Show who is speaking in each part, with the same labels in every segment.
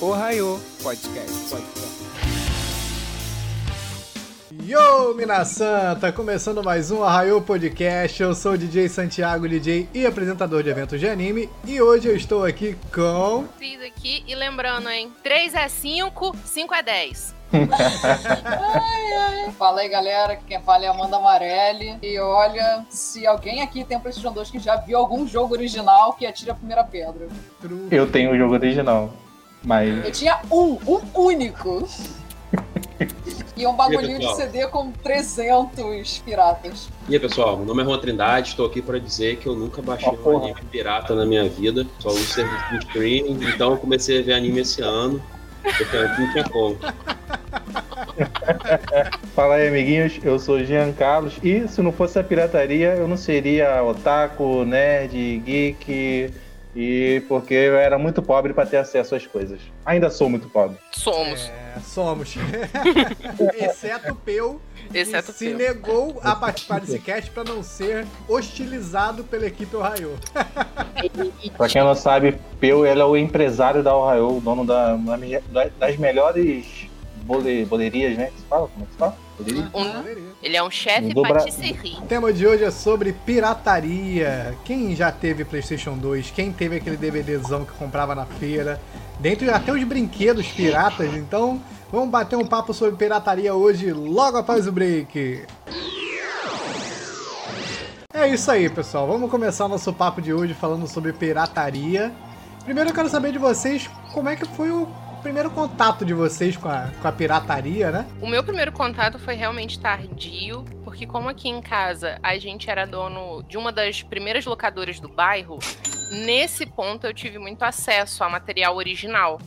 Speaker 1: Ohio Podcast. Podcast.
Speaker 2: Yo, Mina Santa! Começando mais um Arraiô Podcast. Eu sou o DJ Santiago, DJ e apresentador de eventos de anime. E hoje eu estou aqui com.
Speaker 3: Fiz aqui e lembrando, hein? 3 é 5, 5 é 10.
Speaker 4: ai, ai. Fala aí, galera. Quem fala é Amanda Amarelli. E olha, se alguém aqui tem um PlayStation 2 que já viu algum jogo original, que atire a primeira pedra.
Speaker 5: Eu tenho o jogo original, mas.
Speaker 4: Eu tinha um, um único. E um bagulhinho de CD com 300 piratas.
Speaker 6: E aí, pessoal, meu nome é Juan Trindade, estou aqui para dizer que eu nunca baixei oh, um anime pirata na minha vida, só uso serviço de streaming, então eu comecei a ver anime esse ano, porque antes não tinha como.
Speaker 5: Fala aí, amiguinhos, eu sou Jean Carlos, e se não fosse a pirataria, eu não seria otaku, nerd, geek e porque eu era muito pobre para ter acesso às coisas. Ainda sou muito pobre.
Speaker 3: Somos.
Speaker 2: É, somos. Exceto o Peu.
Speaker 3: Exceto
Speaker 2: se Peu. negou a participar desse cast para não ser hostilizado pela equipe Ohio.
Speaker 5: pra quem não sabe, Peu ele é o empresário da Ohio, o dono da, das melhores bole, bolerias, né? Que se fala? Como é que se fala?
Speaker 3: Um, ele é um chefe patisserie.
Speaker 2: O tema de hoje é sobre pirataria. Quem já teve PlayStation 2? Quem teve aquele DVDzão que comprava na feira? Dentro até os brinquedos piratas. Então, vamos bater um papo sobre pirataria hoje, logo após o break. É isso aí, pessoal. Vamos começar nosso papo de hoje falando sobre pirataria. Primeiro eu quero saber de vocês como é que foi o primeiro contato de vocês com a, com a pirataria, né?
Speaker 3: O meu primeiro contato foi realmente tardio, porque como aqui em casa a gente era dono de uma das primeiras locadoras do bairro, nesse ponto eu tive muito acesso a material original.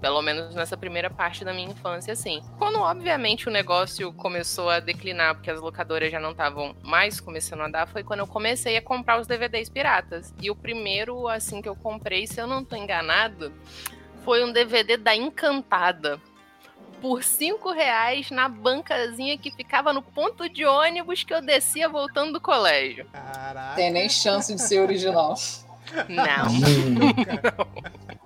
Speaker 3: Pelo menos nessa primeira parte da minha infância, assim. Quando, obviamente, o negócio começou a declinar, porque as locadoras já não estavam mais começando a dar, foi quando eu comecei a comprar os DVDs piratas. E o primeiro, assim, que eu comprei, se eu não tô enganado, foi um DVD da Encantada. Por cinco reais na bancazinha que ficava no ponto de ônibus que eu descia voltando do colégio.
Speaker 4: Caraca. Tem nem chance de ser original.
Speaker 3: Não.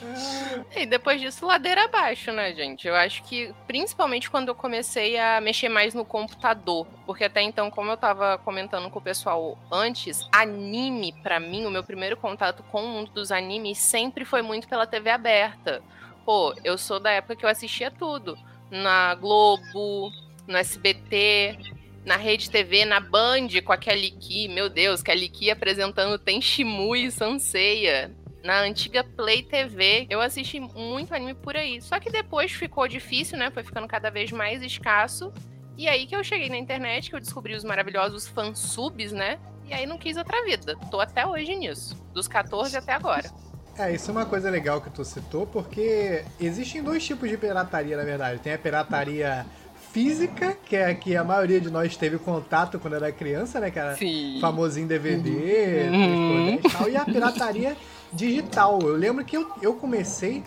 Speaker 3: E depois disso, ladeira abaixo, né, gente? Eu acho que, principalmente quando eu comecei a mexer mais no computador. Porque até então, como eu tava comentando com o pessoal antes, anime, para mim, o meu primeiro contato com o mundo dos animes sempre foi muito pela TV aberta. Pô, eu sou da época que eu assistia tudo. Na Globo, no SBT, na Rede TV, na Band, com a Kelly Ki, meu Deus, Kelly Ki apresentando Tenchimu e Sanseia na antiga Play TV, eu assisti muito anime por aí. Só que depois ficou difícil, né? Foi ficando cada vez mais escasso. E aí que eu cheguei na internet, que eu descobri os maravilhosos fansubs, né? E aí não quis outra vida. Tô até hoje nisso. Dos 14 até agora.
Speaker 2: É, isso é uma coisa legal que tu citou, porque existem dois tipos de pirataria, na verdade. Tem a pirataria física, que é que a maioria de nós teve contato quando era criança, né? Que era Sim. famosinho DVD, uhum. e tal. E a pirataria digital. Eu lembro que eu, eu comecei,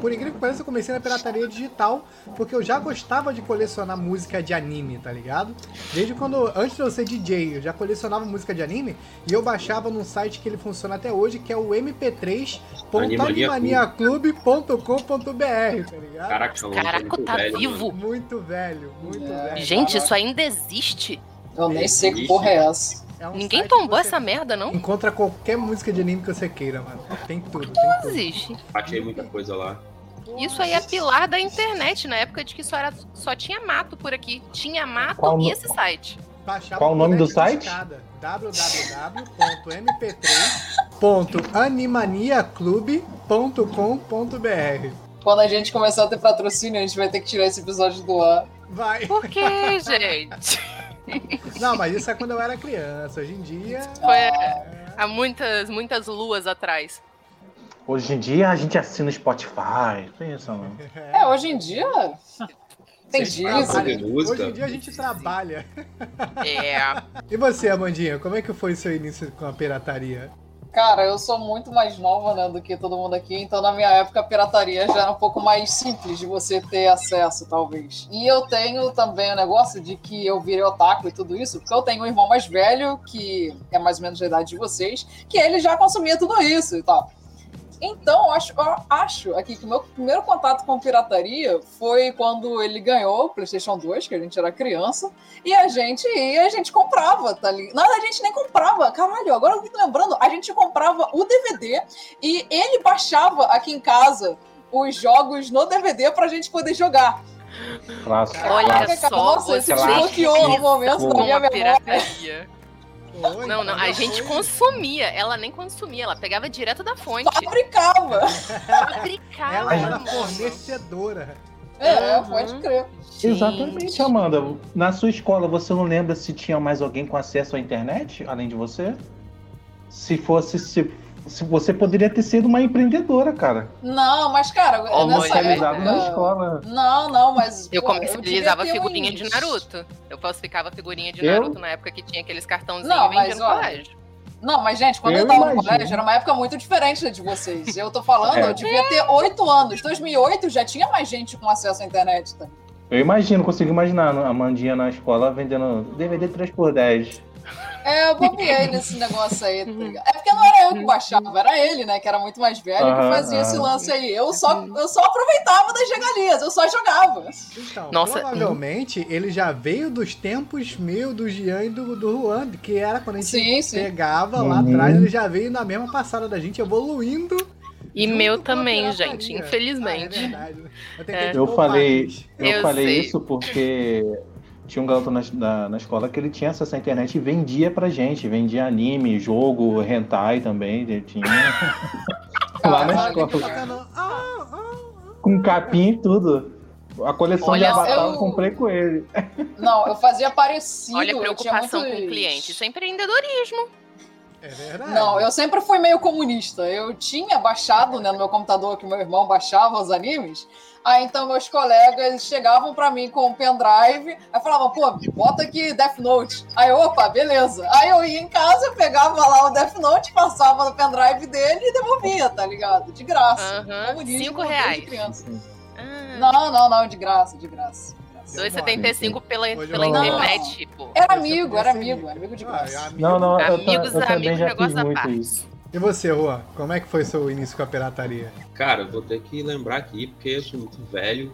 Speaker 2: por incrível que pareça, eu comecei na pirataria digital, porque eu já gostava de colecionar música de anime, tá ligado? Desde quando, antes de eu ser DJ, eu já colecionava música de anime e eu baixava num site que ele funciona até hoje, que é o mp3.animaniaclub.com.br, tá ligado?
Speaker 3: Caraca, Caraca tá velho, vivo!
Speaker 2: Mano. Muito velho, muito é. velho.
Speaker 3: Gente, isso ainda existe?
Speaker 4: Eu nem sei que porra é essa.
Speaker 3: É um Ninguém tombou essa merda, não?
Speaker 2: Encontra qualquer música de anime que você queira, mano. Tem tudo, tem
Speaker 3: tudo. existe.
Speaker 6: Achei muita coisa lá.
Speaker 3: Isso aí é pilar da internet, na época de que só, era, só tinha mato por aqui. Tinha mato Qual e esse site.
Speaker 5: Qual o nome do site?
Speaker 2: www.mp3.animaniaclub.com.br
Speaker 4: Quando a gente começar a ter patrocínio, a gente vai ter que tirar esse episódio do ar.
Speaker 2: Vai.
Speaker 3: Por que, gente?
Speaker 2: Não, mas isso é quando eu era criança. Hoje em dia.
Speaker 3: Foi é... há muitas, muitas luas atrás.
Speaker 5: Hoje em dia a gente assina Spotify. Pensa,
Speaker 4: mano. É, hoje em dia. Tem disso.
Speaker 2: Hoje em dia a gente trabalha.
Speaker 3: É.
Speaker 2: E você, Amandinha, como é que foi o seu início com a pirataria?
Speaker 4: Cara, eu sou muito mais nova, né, do que todo mundo aqui, então na minha época a pirataria já era um pouco mais simples de você ter acesso, talvez. E eu tenho também o negócio de que eu virei otaku e tudo isso, porque eu tenho um irmão mais velho, que é mais ou menos da idade de vocês, que ele já consumia tudo isso e tal. Então, acho, acho aqui que o meu primeiro contato com pirataria foi quando ele ganhou o PlayStation 2, que a gente era criança, e a gente ia, a gente comprava, tá ligado? Não, a gente nem comprava, caralho, agora eu me lembrando, a gente comprava o DVD e ele baixava aqui em casa os jogos no DVD pra gente poder jogar.
Speaker 3: Olha Caraca, só, nossa,
Speaker 4: você desbloqueou no momento da minha
Speaker 3: memória. Oi, não, não, a gente consumia. Ela nem consumia, ela pegava direto da fonte.
Speaker 4: Fabricava.
Speaker 3: Fabricava.
Speaker 2: Ela era fornecedora.
Speaker 4: É, uhum. pode crer.
Speaker 5: Exatamente, Amanda. Na sua escola, você não lembra se tinha mais alguém com acesso à internet, além de você? Se fosse, se se você poderia ter sido uma empreendedora, cara.
Speaker 4: Não, mas, cara,
Speaker 5: comercializado época... na escola.
Speaker 4: Não, não, mas.
Speaker 3: Eu comercializava figurinha um de Naruto. Eu falsificava figurinha de eu? Naruto na época que tinha aqueles cartãozinhos não, mas, no colégio.
Speaker 4: Não, mas, gente, quando eu, eu tava imagino. no colégio, era uma época muito diferente de vocês. Eu tô falando, é. eu devia ter oito anos. 2008 já tinha mais gente com acesso à internet, tá?
Speaker 5: Eu imagino, consigo imaginar a Mandinha na escola vendendo DVD 3x10.
Speaker 4: É, eu bobeei nesse negócio aí, tá ligado? É porque não era eu que baixava, era ele, né? Que era muito mais velho uhum, que fazia uhum. esse lance aí. Eu só, eu só aproveitava das regalias, eu só jogava.
Speaker 2: Então, Nossa. provavelmente ele já veio dos tempos meio do Jean e do, do Juan, que era quando a gente sim, sim. pegava lá uhum. atrás, ele já veio na mesma passada da gente, evoluindo.
Speaker 3: E meu também, gente, infelizmente. Ah,
Speaker 5: é eu, eu falei, eu, eu falei sei. isso porque tinha um garoto na, na, na, escola que ele tinha acesso à internet e vendia pra gente, vendia anime, jogo, hentai também, ele tinha. lá na escola. Com capim e tudo. A coleção Olha, de Avatar eu... eu comprei com ele.
Speaker 4: Não, eu fazia parecido.
Speaker 3: Olha a preocupação muitos... com o cliente. Isso é empreendedorismo.
Speaker 2: É verdade.
Speaker 4: Não, eu sempre fui meio comunista. Eu tinha baixado né, no meu computador que meu irmão baixava os animes. Aí então meus colegas chegavam para mim com um pendrive, aí falavam, pô, bota aqui Death Note. Aí, opa, beleza. Aí eu ia em casa, pegava lá o Death Note, passava no pendrive dele e devolvia, tá ligado? De graça.
Speaker 3: Uhum. Cinco reais.
Speaker 4: Ah. Não, não, não, de graça, de graça.
Speaker 3: 2,75 pela, pela internet, tipo.
Speaker 4: Era amigo, era amigo, era amigo de graça. Ah, é
Speaker 5: não, não,
Speaker 3: amigos,
Speaker 5: eu, eu
Speaker 3: amigos,
Speaker 5: já
Speaker 3: negócio
Speaker 5: fiz muito isso.
Speaker 2: E você, Juan, como é que foi seu início com a pirataria?
Speaker 6: Cara, vou ter que lembrar aqui, porque eu sou muito velho.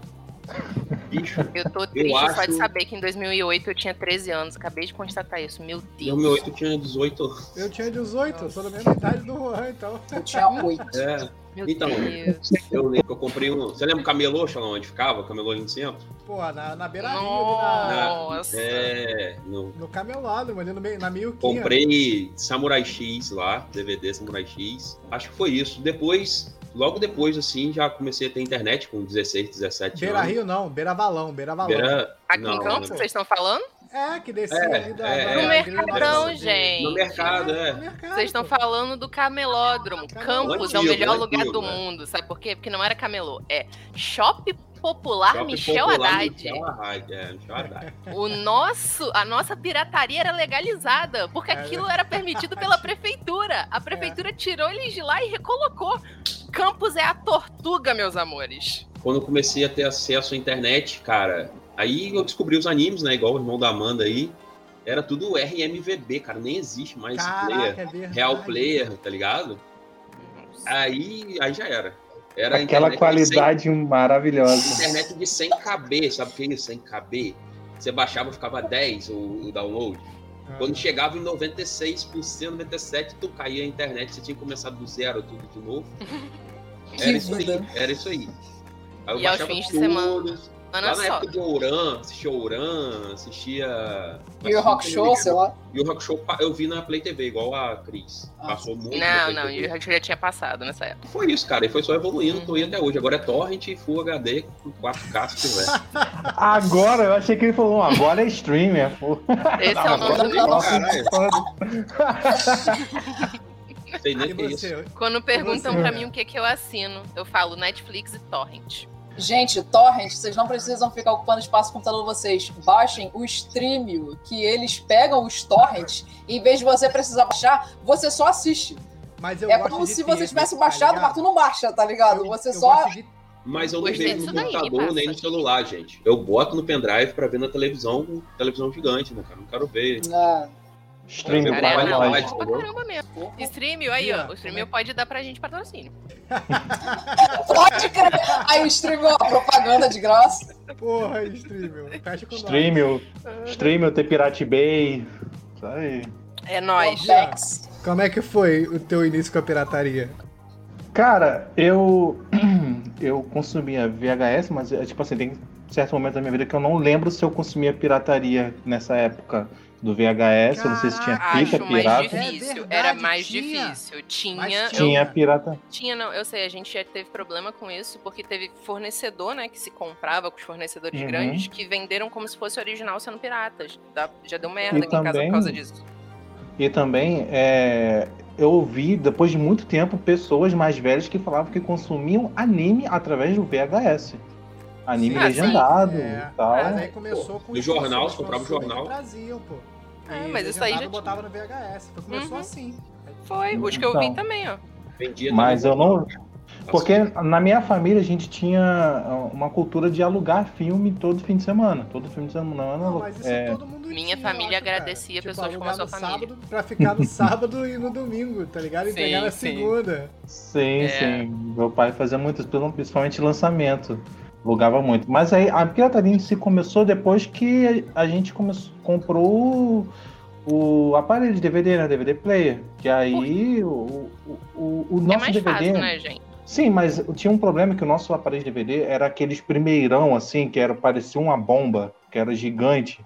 Speaker 3: Bicho, eu tô triste eu acho... só de saber que em 2008 eu tinha 13 anos. Acabei de constatar isso. Meu Deus. Em
Speaker 6: 2008 eu tinha 18 anos.
Speaker 2: Eu tinha 18, eu sou da mesma idade do Juan, então.
Speaker 4: Eu tinha 8.
Speaker 6: É. Meu então, Deus. eu lembro que eu comprei um. Você lembra o camelô, Xalão, onde ficava? O camelô ali no centro?
Speaker 2: Pô, na, na beira rio
Speaker 3: Nossa.
Speaker 6: Na, é.
Speaker 2: No, no camelado, ali no, na meio
Speaker 6: Comprei Samurai X lá, DVD Samurai X. Acho que foi isso. Depois, logo depois, assim, já comecei a ter internet com 16, 17
Speaker 2: beira
Speaker 6: anos.
Speaker 2: Beira Rio não, Beira Valão, Beira Valão. Beira...
Speaker 3: Aqui não, em Campos, vocês estão falando?
Speaker 2: É, que descia é, ali da.
Speaker 3: É, no é, Mercadão, gente.
Speaker 6: No mercado, é.
Speaker 3: Vocês estão falando do camelódromo. Campos é o melhor lugar do né? mundo. Sabe por quê? Porque não era camelô. É Shopping Popular Shopping Michel Popular, Haddad. Michel Haddad, é, Michel Haddad. O nosso, a nossa pirataria era legalizada, porque aquilo era permitido pela prefeitura. A prefeitura tirou eles de lá e recolocou. Campos é a tortuga, meus amores.
Speaker 6: Quando eu comecei a ter acesso à internet, cara, Aí eu descobri os animes, né? Igual o irmão da Amanda aí. Era tudo RMVB, cara. Nem existe mais
Speaker 2: Caraca, player.
Speaker 6: É Real player, tá ligado? Aí, aí já era. Era
Speaker 5: Aquela qualidade 100... maravilhosa.
Speaker 6: Internet de 100 KB, sabe o que é isso? 100 KB. Você baixava, ficava 10 o, o download. Ah. Quando chegava em 96%, 97%, tu caía a internet, você tinha começado do zero tudo de novo. Era isso aí, era isso aí.
Speaker 3: aí eu e aos fins de semana
Speaker 6: Lá na época de Ouran, assistia Ouran, assistia.
Speaker 4: E o Rock Show, sei lá.
Speaker 6: E o Rock Show eu vi na Play TV, igual a Cris. Ah. Passou muito.
Speaker 3: Não, não, e o Rock Show já tinha passado nessa época.
Speaker 6: Foi isso, cara. E foi só evoluindo, uhum. tô indo até hoje. Agora é Torrent e Full HD com 4K se tiver.
Speaker 5: agora, eu achei que ele falou, agora é streamer. Pô.
Speaker 3: Esse é o nome do
Speaker 6: Sei nem que é isso.
Speaker 3: Quando perguntam pra mim o que, que eu assino, eu falo Netflix e Torrent.
Speaker 4: Gente, torrent, vocês não precisam ficar ocupando espaço no computador de vocês. Baixem o Streamio, que eles pegam os torrents e em vez de você precisar baixar, você só assiste. é como se você tivesse baixado, tá mas tu não baixa, tá ligado? Eu, você eu só.
Speaker 6: Mas eu não vejo no computador nem no celular, gente. Eu boto no pendrive pra ver na televisão, televisão gigante, né, cara? Não quero ver.
Speaker 4: É.
Speaker 3: Cara, é,
Speaker 5: nós.
Speaker 3: bom pra caramba mesmo. Streamio, aí, ó. O Streamio pode dar pra gente patrocínio.
Speaker 4: Pode crer. Aí o stream, ó, propaganda de graça.
Speaker 2: Porra, streaming. Fecha com nós.
Speaker 5: Streaming, Streaming, ter Pirate Bay. Isso aí.
Speaker 3: É nóis.
Speaker 2: Como é que foi o teu início com a pirataria?
Speaker 5: Cara, eu. Eu consumia VHS, mas é, tipo assim, tem certo momento da minha vida que eu não lembro se eu consumia pirataria nessa época do VHS. eu não sei se tinha fita pirata.
Speaker 3: difícil.
Speaker 2: É verdade,
Speaker 3: Era mais
Speaker 2: tinha.
Speaker 3: difícil. Tinha.
Speaker 2: Mas
Speaker 3: eu-
Speaker 5: Tinha pirata.
Speaker 3: Tinha, não, eu sei, a gente já teve problema com isso, porque teve fornecedor, né, que se comprava com os fornecedores
Speaker 5: Uhum.
Speaker 3: grandes, que venderam como se fosse original sendo piratas. Já deu merda
Speaker 5: E
Speaker 3: aqui em casa
Speaker 5: também-
Speaker 3: por causa disso.
Speaker 5: E também é, eu ouvi, depois de muito tempo, pessoas mais velhas que falavam que consumiam anime através do VHS. Anime
Speaker 3: sim.
Speaker 5: legendado
Speaker 2: É,
Speaker 5: e tal.
Speaker 2: Mas aí começou com
Speaker 6: No jornal, você comprava o
Speaker 2: consumindo
Speaker 6: jornal.
Speaker 2: traziam, pô.
Speaker 3: Ah,
Speaker 2: E
Speaker 3: mas isso aí já
Speaker 2: botava no VHS. Então começou
Speaker 3: Uhum.
Speaker 2: assim.
Speaker 3: Foi, os que eu vi
Speaker 5: Então.
Speaker 3: também, ó.
Speaker 6: Vendia
Speaker 5: Mas eu não. Porque na minha família a gente tinha uma cultura de alugar filme todo fim de semana. Todo fim de semana.
Speaker 2: Não, mas isso
Speaker 5: é,
Speaker 2: todo mundo
Speaker 3: Minha
Speaker 2: tinha,
Speaker 3: família
Speaker 2: acho,
Speaker 3: agradecia
Speaker 2: tipo,
Speaker 3: pessoas como a sua família.
Speaker 2: sábado pra ficar no sábado e no domingo, tá ligado? E
Speaker 3: Sim,
Speaker 2: pegar na
Speaker 3: sim.
Speaker 2: segunda.
Speaker 5: Sim,
Speaker 3: É.
Speaker 5: sim. Meu pai fazia muito, isso, principalmente lançamento. Alugava muito. Mas aí a pirataria em si começou depois que a gente começou, comprou o, aparelho de DVD, né? DVD player. Que aí o, o, o,
Speaker 3: É
Speaker 5: nosso
Speaker 3: mais
Speaker 5: DVD.
Speaker 3: fácil, né, gente?
Speaker 5: Sim, mas tinha um problema que o nosso aparelho de DVD era aqueles primeirão, assim, que era, parecia uma bomba, que era gigante.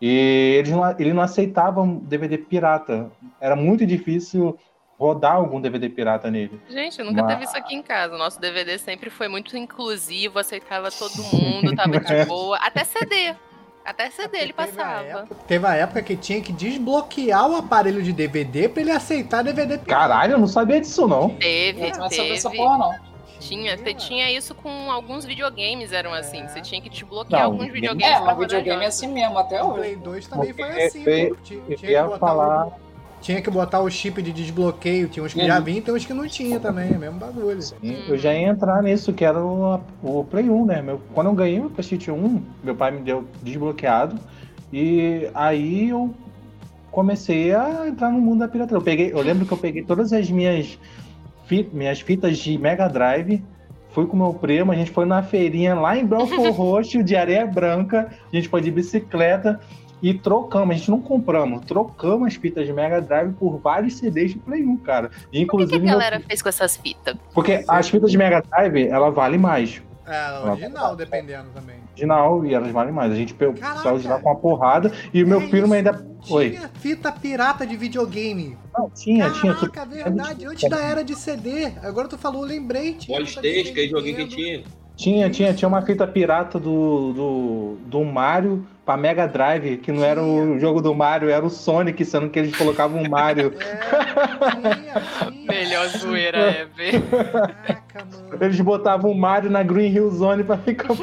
Speaker 5: E eles não, ele não aceitavam DVD pirata. Era muito difícil rodar algum DVD pirata nele.
Speaker 3: Gente, nunca
Speaker 5: Mas-
Speaker 3: teve isso aqui em casa. O nosso DVD sempre foi muito inclusivo, aceitava todo mundo, tava de boa. Até CD. Até CD ele
Speaker 2: Teve a
Speaker 3: passava.
Speaker 2: época- Teve a época que tinha que desbloquear o aparelho de DVD pra ele aceitar DVD pirata.
Speaker 5: Caralho, eu não sabia disso, não.
Speaker 3: Teve,
Speaker 4: Não vai saber essa porra, não.
Speaker 3: Tinha, te- tinha isso com alguns videogames, eram assim. Você tinha que desbloquear
Speaker 5: Não,
Speaker 3: alguns
Speaker 5: game-
Speaker 3: videogames.
Speaker 4: É, mas videogame é assim mesmo, até
Speaker 2: O
Speaker 4: hoje.
Speaker 2: Play 2 também foi
Speaker 5: Eu-
Speaker 2: assim,
Speaker 5: eu-.
Speaker 2: Tinha,
Speaker 5: eu
Speaker 2: tinha
Speaker 5: ia
Speaker 2: que botar
Speaker 5: falar-
Speaker 2: o, tinha que botar o chip de desbloqueio. Tinha uns que já
Speaker 4: Uhum.
Speaker 2: vinham, tem uns que não tinha também. É mesmo bagulho.
Speaker 5: Eu já ia entrar nisso, que era o, o Play 1, né? Meu, quando eu ganhei o PlayStation 1, meu pai me deu desbloqueado. E aí eu comecei a entrar no mundo da pirataria. Eu, peguei, eu lembro que eu peguei todas as minhas, fi- minhas fitas de Mega Drive. Fui com meu primo, a gente foi na feirinha lá em Belfort Roxo, de areia branca. A gente foi de bicicleta e trocamos. A gente não compramos, trocamos as fitas de Mega Drive por vários CDs de Play 1, cara. E,
Speaker 3: O que, que
Speaker 5: inclusive,
Speaker 3: a
Speaker 5: meu-
Speaker 3: galera fez com essas fitas?
Speaker 5: porque as fitas de Mega Drive, ela vale mais.
Speaker 2: É, original, dependendo também.
Speaker 5: Original, e elas valem mais. A gente pegou,
Speaker 2: Caraca!
Speaker 5: saiu de lá com uma porrada. E o meu
Speaker 2: É isso.
Speaker 5: ainda. Oi.
Speaker 2: Tinha fita pirata de videogame.
Speaker 5: Não, tinha, tinha. tu-
Speaker 2: Caraca, verdade. Antes da era de CD. Agora tu falou, lembrei. Tinha
Speaker 6: Polystation, que é joguinho que tinha.
Speaker 5: Tinha, tinha, tinha uma fita pirata do, do, do Mario pra Mega Drive, que não era o jogo do Mario, era o Sonic, sendo que eles colocavam o Mario.
Speaker 2: É, tinha, tinha.
Speaker 3: Melhor zoeira ever.
Speaker 2: Caraca, mano.
Speaker 5: Eles botavam o Mario na Green Hill Zone pra ficar.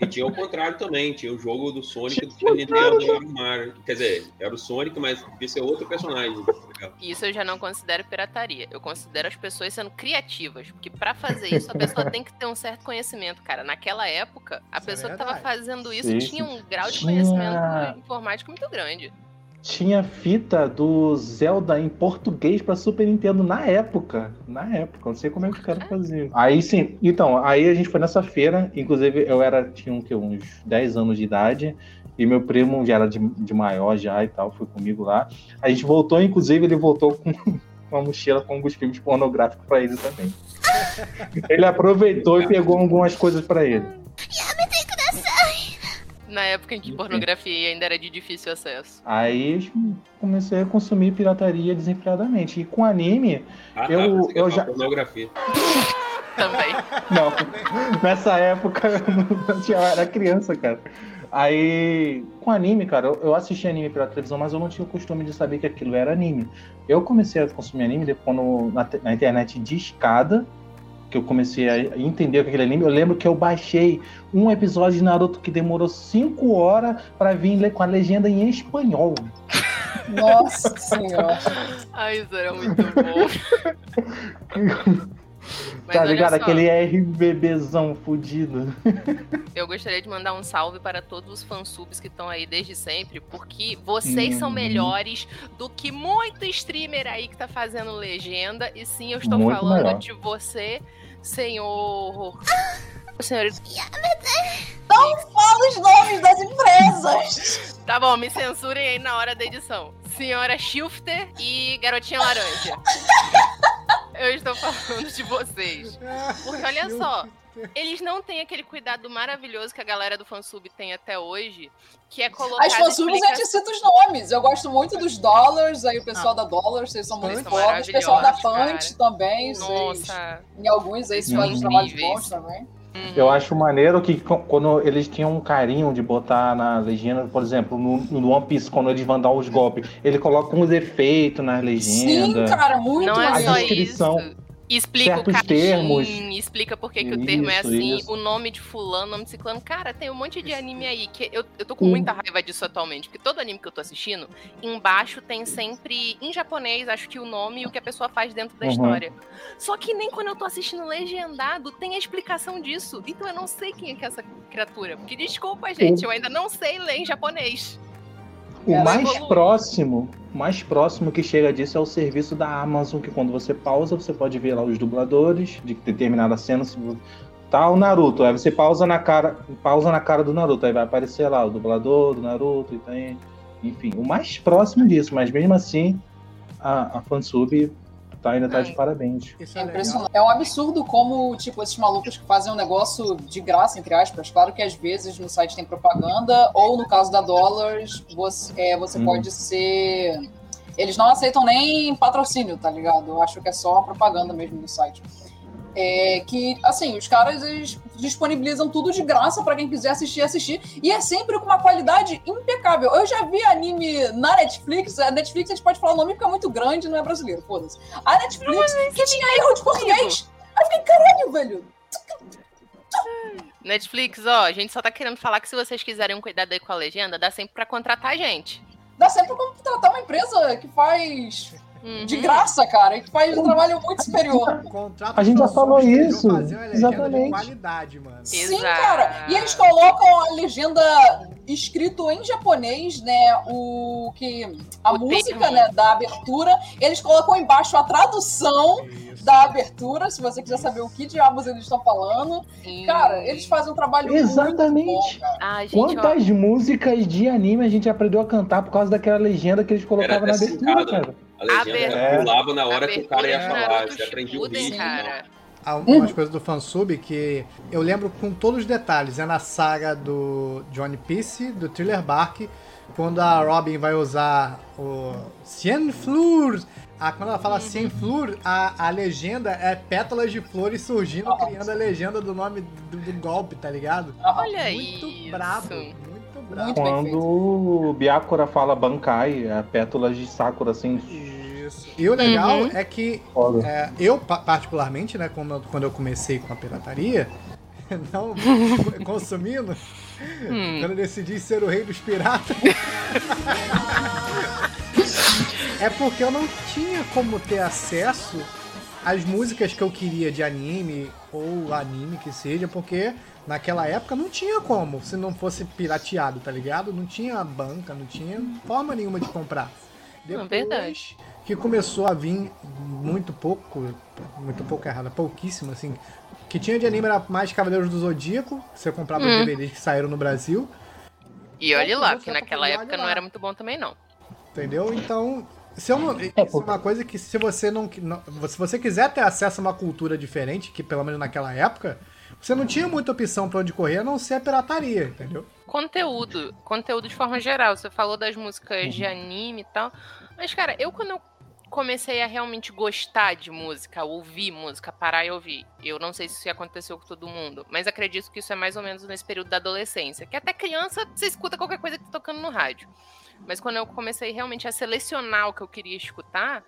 Speaker 6: E tinha o contrário também, tinha o jogo do Sonic do Super Nintendo, era o Mario. Quer dizer, era o Sonic, mas devia ser outro personagem.
Speaker 3: Isso eu já não considero pirataria. Eu considero as pessoas sendo criativas. Porque pra fazer isso, a pessoa tem que ter um certo conhecimento, cara. Naquela época, a
Speaker 2: Isso é
Speaker 3: pessoa que tava fazendo isso
Speaker 5: Sim,
Speaker 3: tinha um grau de
Speaker 5: Tinha-
Speaker 3: conhecimento informático muito grande.
Speaker 5: Tinha fita do Zelda em português pra Super Nintendo na época. Na época, não sei como é que os caras faziam. Aí sim, então, aí a gente foi nessa feira, inclusive eu era, tinha um, que, uns 10 anos de idade, e meu primo já era de, de maior já e tal, foi comigo lá. A gente voltou, inclusive, ele voltou com uma mochila com alguns filmes pornográficos pra ele também. Ele aproveitou e pegou algumas coisas pra ele.
Speaker 3: Na época em que pornografia ainda era de difícil acesso.
Speaker 5: Aí comecei a consumir pirataria desenfreadamente. E com anime,
Speaker 6: Ah,
Speaker 5: Eu-
Speaker 6: tá,
Speaker 5: eu já-
Speaker 6: pornografia.
Speaker 3: Também.
Speaker 5: Não, nessa época eu não eu era criança, cara. Aí, com anime, cara, eu, eu assisti anime pela televisão, mas eu não tinha o costume de saber que aquilo era anime. Eu comecei a consumir anime depois no- na, na internet de escada, que eu comecei a entender aquele anime. Eu lembro que eu baixei um episódio de Naruto que demorou 5 horas pra vir com a legenda em espanhol.
Speaker 4: Nossa senhora.
Speaker 3: Ai, isso era muito bom.
Speaker 5: Mas tá ligado? Só, Aquele RBBzão fudido.
Speaker 3: Eu gostaria de mandar um salve para todos os fansubs que estão aí desde sempre, porque vocês hum. são melhores do que muito streamer aí que tá fazendo legenda. E sim, eu estou muito falando melhor. de você, senhor. senhor.
Speaker 4: Não fala os nomes das empresas!
Speaker 3: Tá bom, me censurem aí na hora da edição. Senhora Shifter e Garotinha Laranja. Eu estou falando de vocês. Porque olha só, eles não têm aquele cuidado maravilhoso que a galera do fansub tem até hoje, que é colocar.
Speaker 4: As fansubs explica... a gente cita os nomes. Eu gosto muito dos Dollars, aí o pessoal ah. da Dollars, vocês são muito fodas. O pessoal da Punch também. Nossa. Vocês, em alguns aí, vocês fazem trabalhos bons também.
Speaker 5: Uhum. Eu acho maneiro que quando eles tinham um carinho de botar na legenda, por exemplo, no, no One Piece, quando eles vão dar os golpes, ele coloca uns efeitos na legenda.
Speaker 4: Sim, cara, muito
Speaker 3: Não é só isso. Explica o caixinho, termos. explica por que, que o termo é assim, isso. o nome de fulano, o nome de ciclano. Cara, tem um monte de anime aí que eu, eu tô com muita raiva disso atualmente, porque todo anime que eu tô assistindo, embaixo tem sempre, em japonês, acho que o nome e o que a pessoa faz dentro da uhum. história. Só que nem quando eu tô assistindo legendado tem a explicação disso. Então eu não sei quem é que é essa criatura. Porque desculpa, gente, eu ainda não sei ler em japonês.
Speaker 5: O mais próximo, mais próximo que chega disso é o serviço da Amazon, que quando você pausa, você pode ver lá os dubladores de determinada cena. Tá o Naruto, aí você pausa na cara, pausa na cara do Naruto, aí vai aparecer lá o dublador do Naruto e tem, enfim, o mais próximo disso, mas mesmo assim a, a fansub tá, ainda tá de parabéns.
Speaker 4: É, é impressionante. É um absurdo como, tipo, esses malucos que fazem um negócio de graça, entre aspas. Claro que às vezes no site tem propaganda, ou no caso da Dollars, você, é, você hum. pode ser. Eles não aceitam nem patrocínio, tá ligado? Eu acho que é só a propaganda mesmo do site. É, que, assim, os caras eles disponibilizam tudo de graça para quem quiser assistir, assistir. E é sempre com uma qualidade impecável. Eu já vi anime na Netflix. A Netflix a gente pode falar o nome porque é muito grande não é brasileiro, foda-se. A Netflix que tinha erro de português. Aí eu fiquei, caralho, velho.
Speaker 3: Netflix, ó, a gente só tá querendo falar que se vocês quiserem um cuidado aí com a legenda, dá sempre para contratar a gente.
Speaker 4: Dá sempre pra contratar uma empresa que faz Uhum. De graça, cara. Que faz um trabalho muito superior.
Speaker 5: a gente já falou isso. Exatamente.
Speaker 2: qualidade, mano.
Speaker 4: Sim, cara. E eles colocam a legenda escrito em japonês, né? O que a o música, termo. né, da abertura, eles colocam embaixo a tradução Isso. da abertura, se você quiser saber o que diabos eles estão falando. Sim. Cara, eles fazem um trabalho
Speaker 5: Exatamente.
Speaker 4: muito bom,
Speaker 5: Ai, gente, Quantas ó... músicas de anime a gente aprendeu a cantar por causa daquela legenda que eles colocavam na abertura, cara?
Speaker 6: A legenda é. pulava na hora que o cara ia falar. Você aprendia o ritmo.
Speaker 2: Algumas coisas do fansub que eu lembro com todos os detalhes. É na saga do Johnny Piece, do Thriller Bark, quando a Robin vai usar o Cien Fleurs. Ah, quando ela fala Cien Fleur, a, a legenda é pétalas de flores surgindo, criando a legenda do nome do, do golpe, tá ligado?
Speaker 3: Olha
Speaker 2: Muito
Speaker 3: isso.
Speaker 2: brabo. Muito.
Speaker 5: Quando o Byakura fala Bankai, é pétalas de Sakura assim.
Speaker 2: Isso. E o legal uhum. é que é, eu, particularmente, né, quando, quando eu comecei com a pirataria, não consumindo, hum. quando eu decidi ser o rei dos piratas. é porque eu não tinha como ter acesso às músicas que eu queria de anime ou anime que seja, porque naquela época não tinha como, se não fosse pirateado, tá ligado? Não tinha banca, não tinha forma nenhuma de comprar.
Speaker 3: Depois, Verdade
Speaker 2: que começou a vir muito pouco, muito pouco errado, pouquíssimo, assim. Que tinha de anime era mais Cavaleiros do Zodíaco, que você comprava hum. os DVDs que saíram no Brasil.
Speaker 3: E olha lá, que naquela época não era muito bom também, não.
Speaker 2: Entendeu? Então, se eu não, é, isso é uma coisa que se você não, não, se você quiser ter acesso a uma cultura diferente, que pelo menos naquela época, você não tinha muita opção para onde correr a não ser a pirataria, entendeu?
Speaker 3: Conteúdo, conteúdo de forma geral. Você falou das músicas uhum. de anime e tal, mas cara, eu quando eu comecei a realmente gostar de música, ouvir música, parar e ouvir. Eu não sei se isso aconteceu com todo mundo, mas acredito que isso é mais ou menos nesse período da adolescência, que até criança você escuta qualquer coisa que tá tocando no rádio. Mas quando eu comecei realmente a selecionar o que eu queria escutar,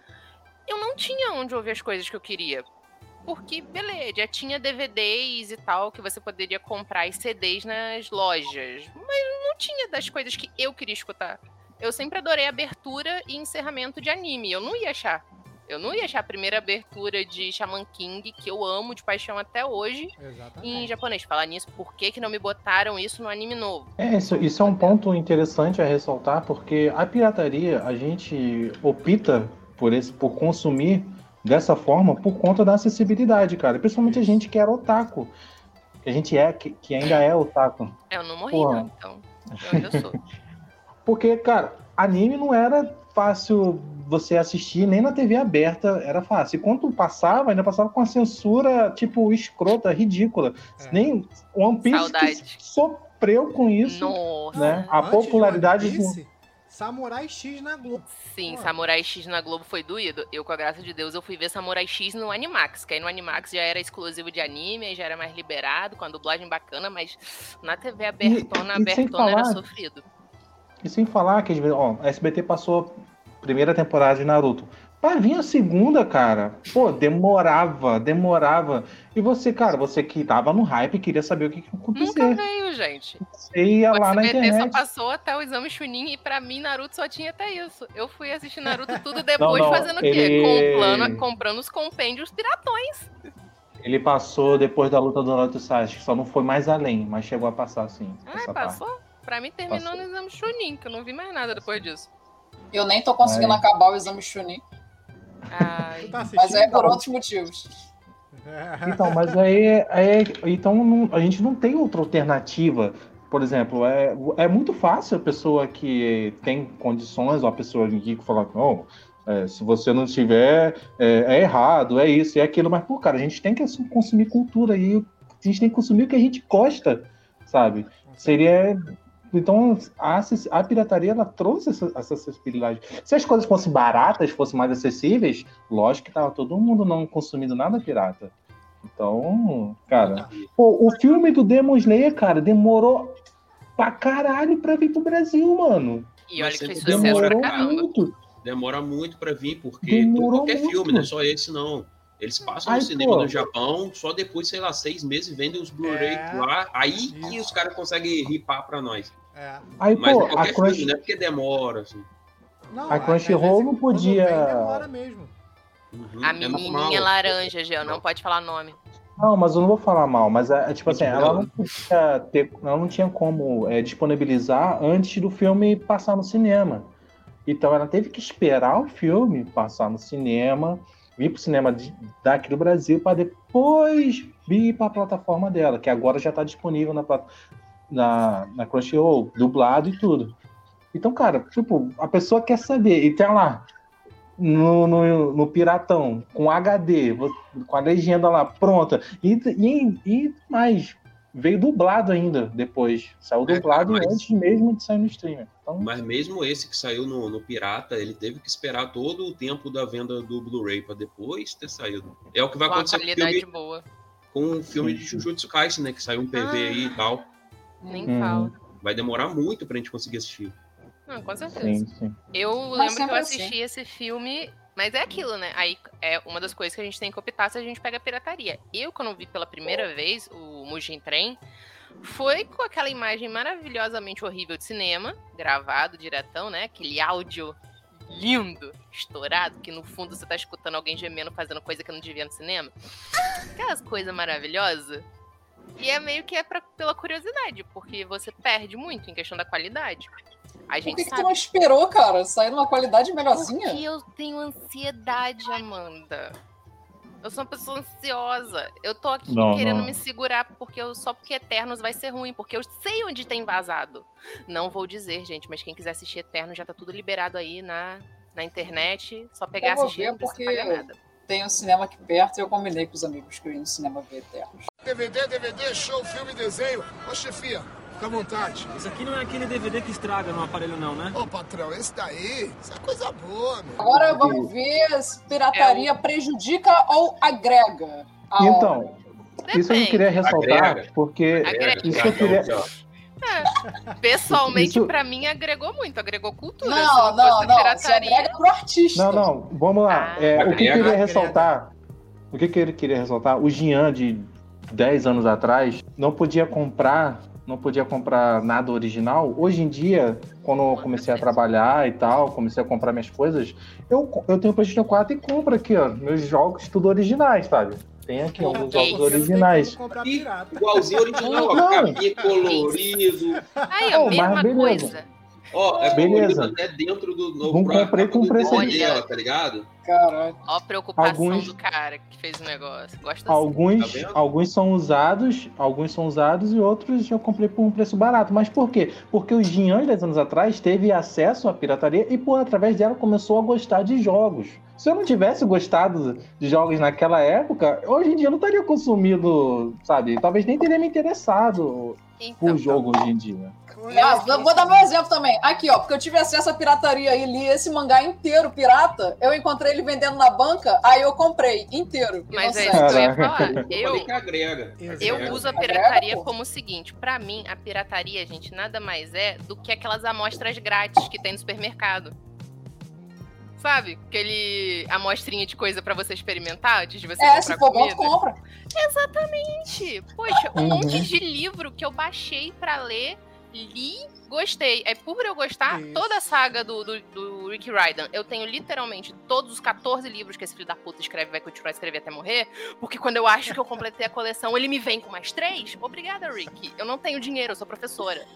Speaker 3: eu não tinha onde ouvir as coisas que eu queria. Porque, beleza, já tinha DVDs e tal que você poderia comprar e CDs nas lojas. Mas não tinha das coisas que eu queria escutar. Eu sempre adorei abertura e encerramento de anime. Eu não ia achar. Eu não ia achar a primeira abertura de Shaman King, que eu amo de paixão até hoje, Exatamente. em japonês. Falar nisso, por que, que não me botaram isso no anime novo?
Speaker 5: É, isso, isso é um ponto interessante a ressaltar, porque a pirataria, a gente opta por, esse, por consumir dessa forma por conta da acessibilidade, cara. Principalmente a gente que era otaku. A gente é, que, que ainda é otaku.
Speaker 3: Eu não morri, Porra. não, então. Eu ainda sou.
Speaker 5: Porque, cara, anime não era fácil você assistir, nem na TV aberta era fácil. E quando passava, ainda passava com a censura, tipo, escrota, ridícula. É. Nem One Piece sofreu com isso. Nossa. Né? A Antes popularidade. De
Speaker 2: Samurai X na Globo.
Speaker 3: Sim, Pô. Samurai X na Globo foi doído. Eu, com a graça de Deus, eu fui ver Samurai X no Animax, que aí no Animax já era exclusivo de anime, já era mais liberado, com a dublagem bacana, mas na TV abertona, e, e abertona falar, era sofrido.
Speaker 5: E sem falar que ó, a SBT passou primeira temporada de Naruto. Pra vir a segunda, cara, pô, demorava, demorava. E você, cara, você que tava no hype queria saber o que, que acontecer.
Speaker 3: Nunca veio, gente.
Speaker 5: Você ia o lá na internet.
Speaker 3: só passou até o exame Chunin e pra mim Naruto só tinha até isso. Eu fui assistir Naruto tudo depois não, não, fazendo ele... o quê? Comprando, comprando os compêndios piratões.
Speaker 5: Ele passou depois da luta do Naruto Sasuke, só não foi mais além, mas chegou a passar sim.
Speaker 3: Ah, passou? Parte. Pra mim terminou passou. no exame Chunin, que eu não vi mais nada depois disso.
Speaker 4: Eu nem tô conseguindo acabar o exame Chunin. Tá mas é por outros motivos.
Speaker 5: Então, mas aí, aí então não, a gente não tem outra alternativa. Por exemplo, é, é muito fácil a pessoa que tem condições, ou a pessoa que fala, não, é, se você não tiver, é, é, errado, é isso, é aquilo, mas, pô, cara, a gente tem que consumir cultura e a gente tem que consumir o que a gente gosta, sabe? Seria então, a, a pirataria ela trouxe essa, essa, acessibilidade. Se as coisas fossem baratas, fossem mais acessíveis, lógico que tava todo mundo não consumindo nada pirata. Então, cara, pô, o filme do Demon Slayer, cara, demorou pra caralho pra vir pro Brasil, mano.
Speaker 3: E olha que fez demorou
Speaker 6: muito. Demora muito pra vir, porque demorou qualquer muito. filme, não é só esse não. Eles passam Ai, no cinema pô. no Japão, só depois, sei lá, seis meses vendem os Blu-ray é, lá, aí isso. que os caras conseguem ripar pra nós.
Speaker 5: É. Aí, Mas pô,
Speaker 6: a Crunch... filme, não é porque demora, assim.
Speaker 5: Não, a Crunchyroll não podia... demora
Speaker 3: mesmo. Uhum, a é menininha é laranja, Gel, não pode falar nome.
Speaker 5: Não, mas eu não vou falar mal, mas é, é tipo assim, ela não podia ter, ela não tinha como é, disponibilizar antes do filme passar no cinema. Então ela teve que esperar o filme passar no cinema, vir para o cinema de, daqui do Brasil para depois vir para a plataforma dela, que agora já está disponível na, na, na Crunchyroll, dublado e tudo. Então, cara, tipo, a pessoa quer saber, e tem lá, no, no, no, Piratão, com HD, com a legenda lá pronta, e, e, e mais, veio dublado ainda depois. Saiu é, dublado é, mas, antes mesmo de sair no streamer. Então...
Speaker 6: Mas mesmo esse que saiu no, no, Pirata, ele teve que esperar todo o tempo da venda do Blu-ray para depois ter saído. É o que vai com acontecer com o filme, boa. com o filme de Jujutsu Kaisen, né? Que saiu um PV ah, aí e tal.
Speaker 3: Nem hum. fala.
Speaker 6: Vai demorar muito pra gente conseguir assistir.
Speaker 3: Não, com certeza. Sim, sim. Eu lembro que eu assisti assim. esse filme mas é aquilo, né? Aí é uma das coisas que a gente tem que optar se a gente pega a pirataria. Eu, quando vi pela primeira vez o Mugen Trem, foi com aquela imagem maravilhosamente horrível de cinema, gravado diretão, né? Aquele áudio lindo, estourado, que no fundo você tá escutando alguém gemendo fazendo coisa que não devia no cinema. Aquelas coisas maravilhosas. E é meio que é pra, pela curiosidade, porque você perde muito em questão da qualidade. A gente
Speaker 4: Por que,
Speaker 3: sabe... que
Speaker 4: tu não esperou, cara? Sair numa qualidade melhorzinha?
Speaker 3: Porque eu tenho ansiedade, Amanda. Eu sou uma pessoa ansiosa. Eu tô aqui não, querendo não. me segurar porque eu, só porque Eternos vai ser ruim, porque eu sei onde tem vazado. Não vou dizer, gente, mas quem quiser assistir Eternos já tá tudo liberado aí na, na internet. Só pegar e assistir, não precisa pagar nada.
Speaker 4: Tem um cinema aqui perto e eu combinei com os amigos que eu ia no cinema ver Eternos.
Speaker 7: DVD, DVD, show, filme, desenho. Ô, chefia, Fica à vontade.
Speaker 8: Isso aqui não é aquele DVD que estraga no aparelho, não, né?
Speaker 7: Ô, patrão, esse daí, isso é coisa boa, meu.
Speaker 4: Agora vamos ver se pirataria é. prejudica ou agrega.
Speaker 5: Então, isso eu queria ressaltar, agrega. porque agrega. isso eu queria...
Speaker 3: É, pessoalmente, isso... pra mim, agregou muito, agregou cultura.
Speaker 4: Não, não, não, pirataria... agrega pro artista.
Speaker 5: Não, não, vamos lá. Ah. É, o que eu queria ressaltar, o que eu queria ressaltar, o Jean de 10 anos atrás não podia comprar não podia comprar nada original. Hoje em dia, quando eu comecei a trabalhar e tal, comecei a comprar minhas coisas, eu, eu tenho o PlayStation 4 e compro aqui, ó, meus jogos tudo originais, sabe? Tem aqui alguns jogos originais.
Speaker 6: Igualzinho original, ó, capinha colorido.
Speaker 3: Aí, a oh, mesma coisa.
Speaker 6: Ó, é Beleza. até dentro do novo
Speaker 5: Não comprei com preço
Speaker 6: dela, tá ligado?
Speaker 3: Caralho. Ó a preocupação alguns, do cara que fez o negócio. Gosta
Speaker 5: alguns, assim. tá alguns são usados, alguns são usados e outros eu comprei por um preço barato. Mas por quê? Porque o Jean, 10 anos atrás, teve acesso à pirataria e, por através dela, começou a gostar de jogos. Se eu não tivesse gostado de jogos naquela época, hoje em dia eu não estaria consumindo, sabe? Talvez nem teria me interessado então, por jogo hoje em dia.
Speaker 4: Ah, vou dar meu exemplo também. Aqui, ó, porque eu tive acesso à pirataria e li esse mangá inteiro, pirata. Eu encontrei ele vendendo na banca, aí eu comprei inteiro.
Speaker 3: Mas é isso que eu ia falar. Eu, eu uso a pirataria como o seguinte: para mim, a pirataria, gente, nada mais é do que aquelas amostras grátis que tem no supermercado. Sabe? Aquele amostrinha de coisa para você experimentar antes de você é, comprar se for comida. Bom, compra. Exatamente. Poxa, um uhum. monte de livro que eu baixei para ler li, gostei. É por eu gostar, Isso. toda a saga do, do, do, Rick Ryden, eu tenho literalmente todos os 14 livros que esse filho da puta escreve, vai continuar a escrever até morrer, porque quando eu acho que eu completei a coleção, ele me vem com mais três. Obrigada, Rick. Eu não tenho dinheiro, eu sou professora.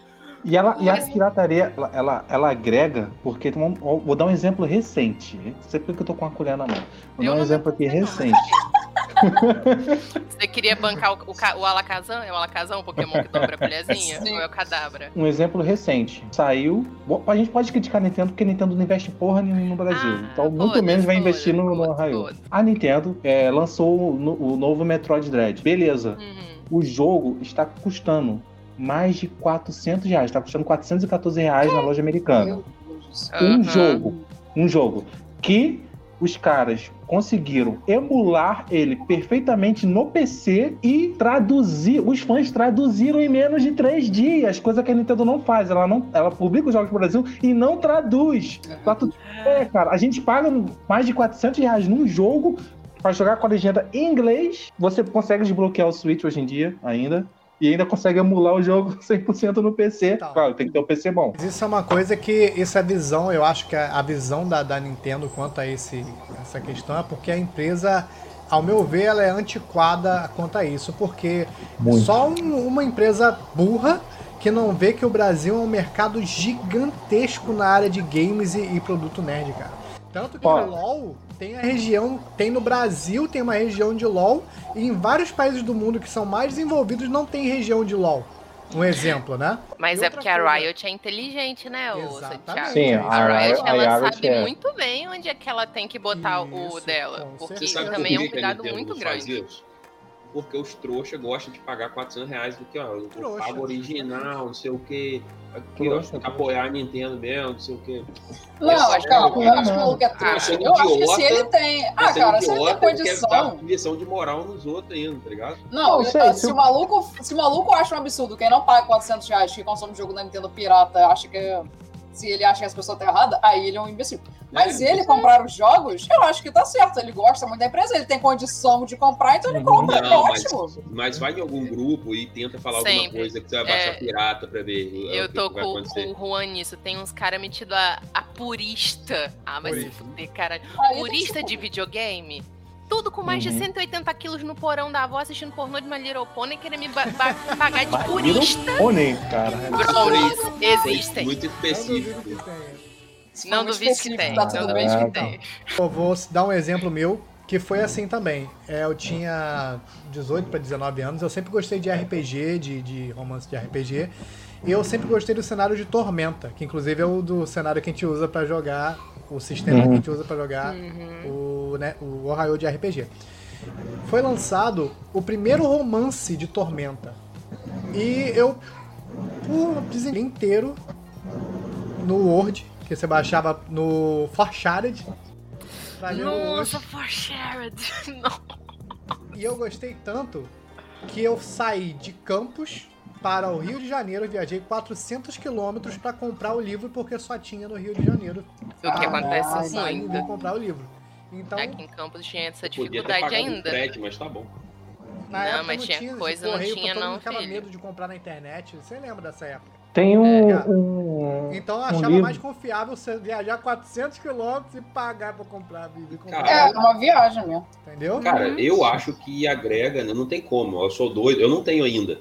Speaker 5: E, ela, e a pirataria, ela, ela, ela agrega, porque vou dar um exemplo recente. Sempre que eu tô com a colher na mão. Vou eu dar um exemplo aqui recente.
Speaker 3: Você queria bancar o, o, o Alakazam? É o Alakazam, o Pokémon que dobra a colherzinha? Sim. Ou é o Cadabra?
Speaker 5: Um exemplo recente. Saiu. A gente pode criticar a Nintendo porque a Nintendo não investe porra nenhuma no Brasil. Ah, então, muito menos vai investir no, no Raio. A Nintendo é, lançou o, o, novo Metroid Dread. Beleza. Uhum. O jogo está custando mais de 400 reais. Está custando 414 reais na loja americana. Um uhum. jogo. Um jogo. Que os caras conseguiram emular ele perfeitamente no PC e traduzir. Os fãs traduziram em menos de três dias, coisa que a Nintendo não faz. Ela não, ela publica os jogos no Brasil e não traduz. É, cara, a gente paga mais de 400 reais num jogo para jogar com a legenda em inglês. Você consegue desbloquear o Switch hoje em dia ainda e ainda consegue emular o jogo 100% no PC. Então, claro, tem que ter um PC bom.
Speaker 2: Isso é uma coisa que, isso é visão, eu acho que a visão da, da Nintendo quanto a esse, essa questão é porque a empresa, ao meu ver, ela é antiquada quanto a isso, porque Muito. só um, uma empresa burra que não vê que o Brasil é um mercado gigantesco na área de games e, e produto nerd, cara. Tanto que Ó. o LoL tem a região, tem no Brasil, tem uma região de LoL, e em vários países do mundo que são mais desenvolvidos não tem região de LoL. Um exemplo, né?
Speaker 3: Mas e é porque coisa... a Riot é inteligente, né, o
Speaker 5: Santiago? Sim, a,
Speaker 3: a Riot, ela a Riot sabe é... muito bem onde é que ela tem que botar Isso, o dela. Porque também é um cuidado muito grande. Isso?
Speaker 6: Porque os trouxas gostam de pagar 400 reais do que, ó, o pago original, não sei o que, aqui, ó, apoiar a Nintendo mesmo, não sei o que.
Speaker 4: Não, é calma, eu acho que o maluco é trouxa. eu acho que se ele tem. Ah, cara, se ele tem condição.
Speaker 6: lição de moral nos outros ainda, tá ligado?
Speaker 4: Não, eu, sei, se, o maluco, se o maluco acha um absurdo, quem não paga 400 reais que consome jogo da Nintendo pirata acha que é se ele acha que as pessoas estão erradas, aí ele é um imbecil. Mas é, ele comprar os jogos, eu acho que tá certo. Ele gosta muito da empresa, ele tem condição de comprar, então ele compra. É não, é ótimo.
Speaker 6: Mas, mas, vai em algum grupo e tenta falar Sempre. alguma coisa que você vai baixar é, pirata pra ver.
Speaker 3: Eu tô com, com, o Juan nisso. Tem uns caras metidos a, a, purista. Ah, mas se fuder, cara. Purista de videogame tudo com mais uhum. de 180 quilos no porão da avó assistindo pornô de My Little Pony querendo me pagar de purista.
Speaker 5: Pony, cara.
Speaker 3: Brownies existem.
Speaker 6: Muito específico.
Speaker 3: Não duvido que tem. Não duvido que tem.
Speaker 2: Eu vou dar um exemplo meu que foi assim também. É, eu tinha 18 para 19 anos, eu sempre gostei de RPG, de, de romance de RPG. Eu sempre gostei do cenário de Tormenta, que inclusive é o do cenário que a gente usa para jogar o sistema uhum. que a gente usa para jogar uhum. o, né, o Ohio de RPG. Foi lançado o primeiro romance de Tormenta. E eu, por desenho inteiro, no Word, que você baixava no Forshared.
Speaker 3: Nossa, Forshared!
Speaker 2: E eu gostei tanto que eu saí de Campos para o Rio de Janeiro, viajei 400 quilômetros para comprar o livro porque só tinha no Rio de Janeiro.
Speaker 3: O que acontece ah, muito.
Speaker 2: comprar o livro. Então,
Speaker 3: Aqui em Campos tinha essa dificuldade ainda.
Speaker 6: Prédio, mas tá bom.
Speaker 2: Na
Speaker 3: Não,
Speaker 2: época
Speaker 3: mas
Speaker 2: não
Speaker 3: tinha
Speaker 2: tinha
Speaker 3: coisa, não
Speaker 2: correio,
Speaker 3: tinha
Speaker 2: todo mundo
Speaker 3: não,
Speaker 2: ficava
Speaker 3: filho.
Speaker 2: medo de comprar na internet. Você lembra dessa época?
Speaker 5: Tem um.
Speaker 2: É.
Speaker 5: um
Speaker 2: Então eu
Speaker 5: um
Speaker 2: achava
Speaker 5: livro-
Speaker 2: mais confiável você viajar 400 quilômetros e pagar pra comprar e comprar,
Speaker 4: É, uma viagem mesmo.
Speaker 2: Entendeu?
Speaker 6: Cara,
Speaker 3: Uhum.
Speaker 6: eu acho que agrega, né? Não tem como. Eu sou doido, eu não tenho ainda.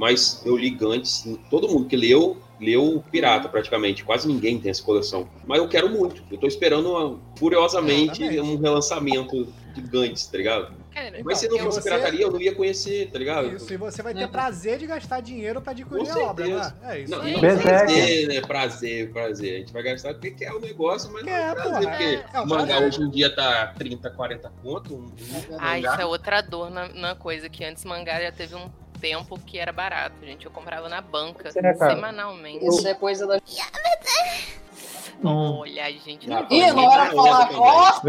Speaker 6: Mas eu li Gantz, todo mundo que leu, leu Pirata praticamente. Quase ninguém tem essa coleção. Mas eu quero muito. Eu tô esperando uma- furiosamente
Speaker 2: Exatamente.
Speaker 6: um relançamento de Gantz, tá ligado?
Speaker 3: Cara,
Speaker 6: Mas se não
Speaker 2: porque
Speaker 6: fosse
Speaker 2: você-
Speaker 6: pirataria, eu não ia conhecer, tá ligado?
Speaker 2: Isso, e você vai ter
Speaker 4: Uhum.
Speaker 2: prazer de gastar dinheiro pra adquirir
Speaker 6: Com
Speaker 2: a obra, né?
Speaker 6: certeza.
Speaker 2: É isso
Speaker 6: Não,
Speaker 2: aí.
Speaker 6: não prazer, né? Prazer, prazer. A gente vai gastar porque quer o negócio, mas não
Speaker 2: Quer,
Speaker 6: é prazer. Porque
Speaker 2: É, é o
Speaker 6: mangá
Speaker 2: prazer.
Speaker 6: hoje em dia tá 30, 40 conto. Um, um
Speaker 3: Ah,
Speaker 6: mangá.
Speaker 3: isso é outra dor na, na coisa, que antes mangá já teve um tempo que era barato, gente. Eu comprava na banca, semanalmente.
Speaker 4: Isso é coisa da.
Speaker 3: Olha, gente, não
Speaker 6: pô,
Speaker 4: Ih, não era
Speaker 6: Não,
Speaker 4: falar,
Speaker 6: também.
Speaker 4: corta!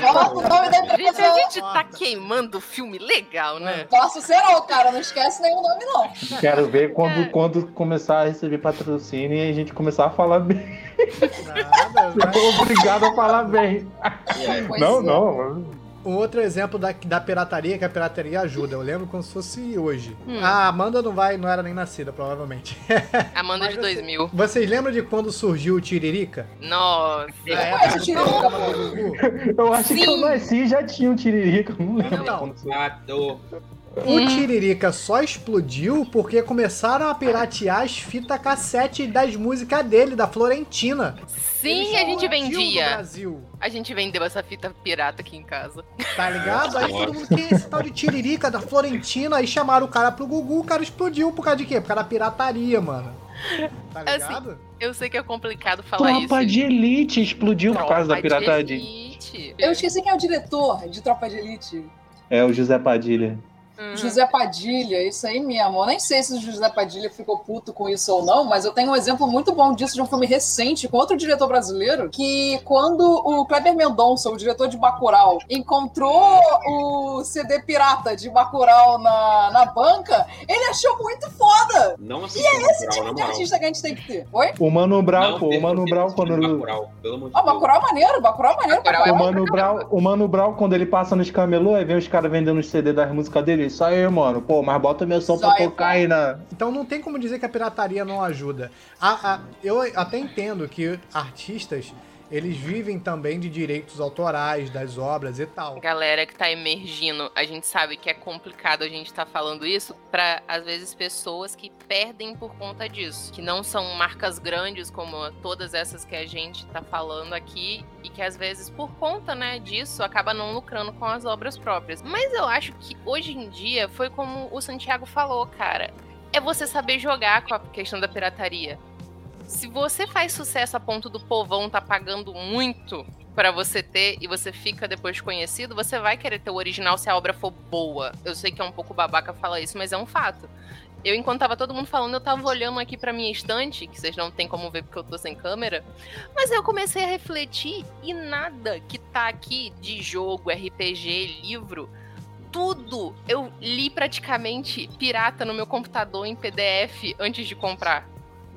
Speaker 4: Corta o nome da
Speaker 3: Gente, a gente tá queimando o filme legal, né?
Speaker 4: Faça o serão, cara. Não esquece nenhum nome, não.
Speaker 5: Quero ver quando,
Speaker 3: É.
Speaker 5: quando começar a receber patrocínio e a gente começar a falar bem.
Speaker 2: Nada,
Speaker 5: Eu tô obrigado a falar bem.
Speaker 6: É.
Speaker 5: Não,
Speaker 4: é.
Speaker 5: não.
Speaker 2: Um outro exemplo da, da pirataria, que a pirataria ajuda. Eu lembro como se fosse hoje.
Speaker 3: Hum.
Speaker 2: A Amanda não vai, não era nem nascida, provavelmente.
Speaker 3: Amanda de
Speaker 2: Mas você-
Speaker 3: 2000.
Speaker 2: Vocês lembram de quando surgiu o Tiririca?
Speaker 3: Nossa.
Speaker 4: O
Speaker 2: do
Speaker 4: Tiririca?
Speaker 5: Eu acho que eu nasci e já tinha um tiririca. eu Não lembro
Speaker 2: Então.
Speaker 5: quando foi.
Speaker 6: Matou.
Speaker 2: O Tiririca só explodiu porque começaram a piratear as fitas cassete das músicas dele, da Florentina.
Speaker 3: Sim, a gente
Speaker 2: no
Speaker 3: vendia.
Speaker 2: Brasil.
Speaker 3: A gente vendeu essa fita pirata aqui em casa.
Speaker 2: Tá ligado? Aí todo mundo tem esse tal de Tiririca da Florentina. Aí chamaram o cara pro Gugu, o cara explodiu por causa de quê? Por causa da pirataria, mano. Tá
Speaker 3: Assim,
Speaker 2: ligado?
Speaker 3: Eu sei que é complicado falar isso.
Speaker 5: Tropa de elite explodiu por causa da
Speaker 3: Tropa de
Speaker 5: pirataria.
Speaker 3: Elite.
Speaker 4: Eu esqueci quem é o diretor de Tropa de Elite.
Speaker 5: É o José Padilha.
Speaker 3: Uhum.
Speaker 4: José Padilha, isso aí mesmo. Eu nem sei se o José Padilha ficou puto com isso ou não, mas eu tenho um exemplo muito bom disso de um filme recente com outro diretor brasileiro, que quando o Kleber Mendonça, o diretor de Bacurau, encontrou o CD pirata de Bacurau na, na banca, ele achou muito foda.
Speaker 6: Não assisti
Speaker 4: Esse
Speaker 6: Bacurau,
Speaker 4: tipo de artista que a gente tem que ter. Oi?
Speaker 5: O Mano Brown,
Speaker 6: Não,
Speaker 5: pô, o Mano Brown quando.
Speaker 6: Bacurau, pelo amor de
Speaker 4: Ah. Bacurau é maneiro, Bacurau é maneiro.
Speaker 3: Bacurau
Speaker 5: O
Speaker 3: é
Speaker 5: Mano, Brown, o Mano Brown, quando ele passa nos camelô, aí vem os caras vendendo os CD das músicas dele. Isso aí, mano. Pô, mas bota meu som
Speaker 4: Isso
Speaker 5: pra tocar aí na.
Speaker 2: Então não tem como dizer que a pirataria não ajuda. A- a- eu até entendo que artistas, eles vivem também de direitos autorais das obras e tal.
Speaker 3: Galera que tá emergindo, a gente sabe que é complicado a gente tá falando isso pra, às vezes, pessoas que perdem por conta disso. Que não são marcas grandes como todas essas que a gente tá falando aqui e que, às vezes, por conta, né, disso, acaba não lucrando com as obras próprias. Mas eu acho que, hoje em dia, foi como o Santiago falou, cara. É você saber jogar com a questão da pirataria. Se você faz sucesso a ponto do povão tá pagando muito pra você ter e você fica depois conhecido, você vai querer ter o original se a obra for boa. Eu sei que é um pouco babaca falar isso, mas é um fato. Eu, enquanto tava todo mundo falando, eu tava olhando aqui pra minha estante, que vocês não tem como ver porque eu tô sem câmera, mas eu comecei a refletir e nada que tá aqui de jogo, RPG, livro, tudo eu li praticamente pirata no meu computador em PDF antes de comprar.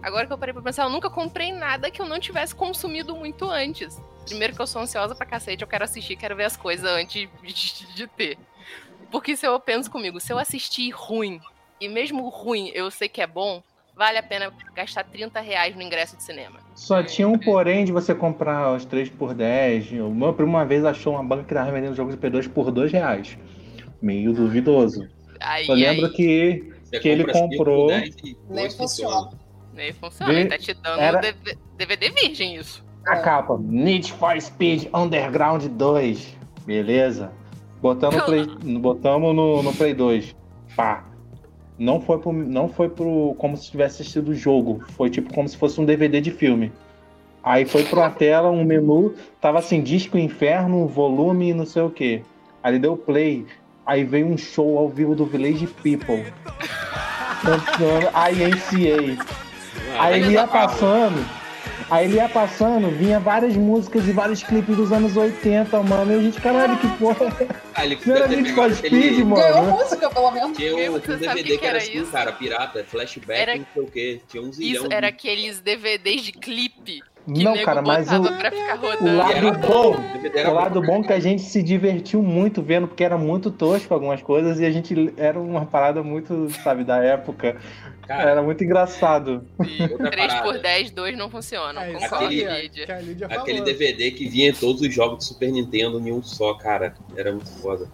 Speaker 3: Agora que eu parei pra pensar, eu nunca comprei nada que eu não tivesse consumido muito antes. Primeiro que eu sou ansiosa pra cacete, eu quero assistir, quero ver as coisas antes de, de ter. Porque se eu penso comigo, se eu assistir ruim, e mesmo ruim eu sei que é bom, vale a pena gastar 30 reais no ingresso de cinema.
Speaker 5: Só tinha um porém de você comprar os 3 por 10. O meu primo uma vez achou uma banca que tava vendendo jogos de P2 por 2 reais. Meio duvidoso.
Speaker 3: Aí,
Speaker 5: Eu lembro
Speaker 3: aí,
Speaker 5: que,
Speaker 6: Você
Speaker 5: que ele comprou.
Speaker 6: dez e
Speaker 4: Nem funciona.
Speaker 3: Nem funciona, ele tá te dando
Speaker 5: era-
Speaker 3: DV- DVD virgem isso.
Speaker 5: A capa, Need for Speed Underground 2. Beleza? Botamos, no Play, botamos no, no Play 2. Pá. Não foi, pro, não foi pro. como se tivesse assistido o jogo. Foi tipo como se fosse um DVD de filme. Aí foi pra uma tela, um menu, tava assim, disco inferno, volume não sei o que. Aí deu play. Aí veio um show ao vivo do Village People. Cantando INCA. Aí ele ia passando. Aí ele ia passando, vinha várias músicas e vários clipes dos anos 80, mano. E a gente, caralho, que porra.
Speaker 6: Ah, ele
Speaker 5: Não era Need for Speed,
Speaker 4: Ganhou
Speaker 5: mano.
Speaker 4: música, pelo menos.
Speaker 6: Tinha um, tinha um
Speaker 3: sabe
Speaker 6: DVD
Speaker 3: que
Speaker 6: que era
Speaker 3: era
Speaker 6: assim,
Speaker 3: isso?
Speaker 6: cara, pirata, flashback,
Speaker 3: Era-
Speaker 6: não sei o quê. Tinha zilhão
Speaker 3: Isso
Speaker 6: de-
Speaker 3: era aqueles DVDs de clipe Que
Speaker 5: não, cara, mas o, o lado
Speaker 6: Era
Speaker 5: bom,
Speaker 6: Era
Speaker 5: o lado bom é que a gente se divertiu muito vendo, porque era muito tosco algumas coisas e a gente era uma parada muito, sabe, da época.
Speaker 6: Cara,
Speaker 5: Era muito engraçado.
Speaker 6: outra
Speaker 3: 3 por
Speaker 6: parada.
Speaker 3: 10, 2 não funcionam.
Speaker 2: É,
Speaker 6: Aquele-
Speaker 2: a Lídia
Speaker 6: Aquele. DVD que vinha em todos os jogos do Super Nintendo em um só, cara. Era muito foda.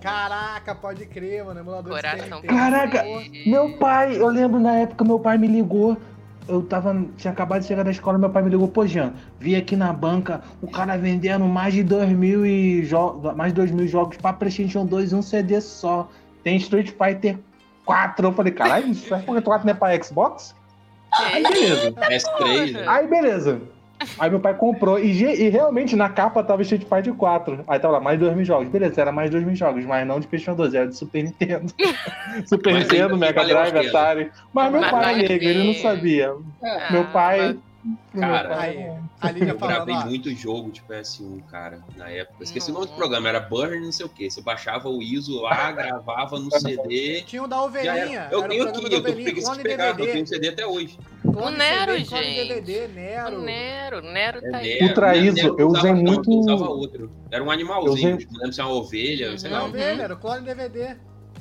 Speaker 2: Caraca, pode crer, mano. Emulador
Speaker 3: Coração.
Speaker 5: Caraca. Meu pai, eu lembro na época, meu pai me ligou. Eu tava, tinha acabado de chegar da escola, meu pai me ligou, pô, Jean, vi aqui na banca o cara vendendo mais de 2 mil e jo- mais de 2 mil jogos pra PlayStation 2 e um CD só. Tem Street Fighter 4. Eu falei, caralho, Street Fighter 4 não é pra Xbox? Aí beleza.
Speaker 6: S3, né?
Speaker 5: Aí beleza. Aí meu pai comprou e, e realmente na capa tava Street Fighter 4. Aí tava lá, mais 2 mil jogos. Beleza, era mais 2 mil jogos, mas não de PlayStation 2, era de Super Nintendo. Super
Speaker 6: Mas
Speaker 5: Nintendo, Mega Drive. Atari. Mas meu
Speaker 3: Mas
Speaker 5: pai,
Speaker 3: a
Speaker 5: nego, ele não sabia.
Speaker 4: É.
Speaker 5: Meu pai.
Speaker 6: Cara,
Speaker 2: Aí, Lídia
Speaker 6: Eu gravei muito jogo de PS1, cara, na época. Esqueci o nome do
Speaker 3: Nossa.
Speaker 6: programa, era Burn não sei o que. Você baixava o ISO lá, gravava no CD.
Speaker 2: Tinha o da ovelhinha.
Speaker 6: era. Eu
Speaker 2: o
Speaker 6: tenho aqui,
Speaker 2: da
Speaker 6: eu tô
Speaker 2: ovelhinha,
Speaker 6: preguiça de pegar, eu
Speaker 2: DVD.
Speaker 6: tenho CD até hoje.
Speaker 2: Clone
Speaker 3: Nero,
Speaker 2: CD,
Speaker 3: gente.
Speaker 2: DVD,
Speaker 3: O
Speaker 2: Nero.
Speaker 3: Nero, Nero tá aí.
Speaker 6: Nero,
Speaker 5: Ultra
Speaker 6: Nero
Speaker 5: ISO, eu
Speaker 6: usava-
Speaker 5: usei
Speaker 6: não,
Speaker 5: muito-
Speaker 6: eu usava outro. Era um animalzinho,
Speaker 5: usei-
Speaker 6: tipo, não lembro se é uma ovelha, sei
Speaker 2: Não,
Speaker 6: lá.
Speaker 3: Uhum.
Speaker 2: ovelha, era o clone DVD.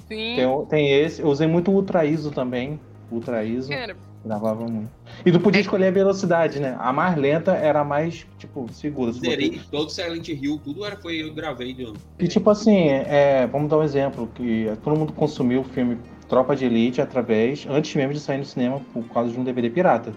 Speaker 3: Sim.
Speaker 5: Tem, tem esse. Eu usei muito o Ultra ISO também. Ultra ISO.
Speaker 3: Cara,
Speaker 5: Gravava muito. E tu podia escolher a velocidade, né? A mais lenta era a mais, tipo, segura. Se você-
Speaker 6: Zerei todo Silent Hill, tudo era, foi, eu gravei de
Speaker 5: E tipo assim, é, vamos dar um exemplo, que todo mundo consumiu o filme Tropa de Elite através, antes mesmo de sair no cinema, por causa de um DVD pirata.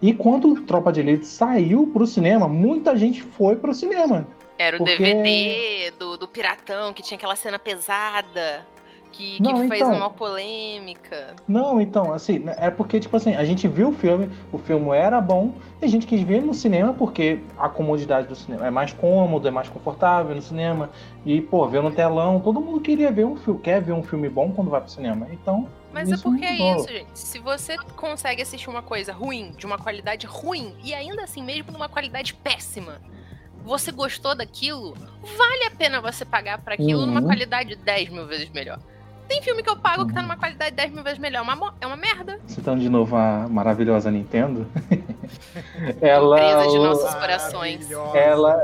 Speaker 5: E quando Tropa de Elite saiu pro cinema, muita gente foi pro cinema.
Speaker 3: Era o
Speaker 5: Porque-
Speaker 3: DVD do, do Piratão, que tinha aquela cena pesada, que, que
Speaker 5: Não,
Speaker 3: fez
Speaker 5: então.
Speaker 3: uma polêmica.
Speaker 5: Não, então, assim, é porque, tipo assim, a gente viu o filme, o filme era bom, e a gente quis ver no cinema porque a comodidade do cinema é mais cômodo, é mais confortável no cinema. E, pô, ver no telão, todo mundo queria ver um filme, quer ver um filme bom quando vai pro cinema. Então,
Speaker 3: Mas é porque é isso, gente. Se você consegue assistir uma coisa ruim, de uma qualidade ruim, e ainda assim, mesmo numa qualidade péssima, você gostou daquilo, vale a pena você pagar pra aquilo numa
Speaker 5: Uhum.
Speaker 3: qualidade 10 mil vezes melhor. Tem filme que eu pago que tá
Speaker 5: Uhum.
Speaker 3: numa qualidade 10 mil vezes melhor. É uma, é uma merda.
Speaker 5: citando de novo a maravilhosa Nintendo, ela,
Speaker 3: Empresa de nossos corações.
Speaker 5: Ela,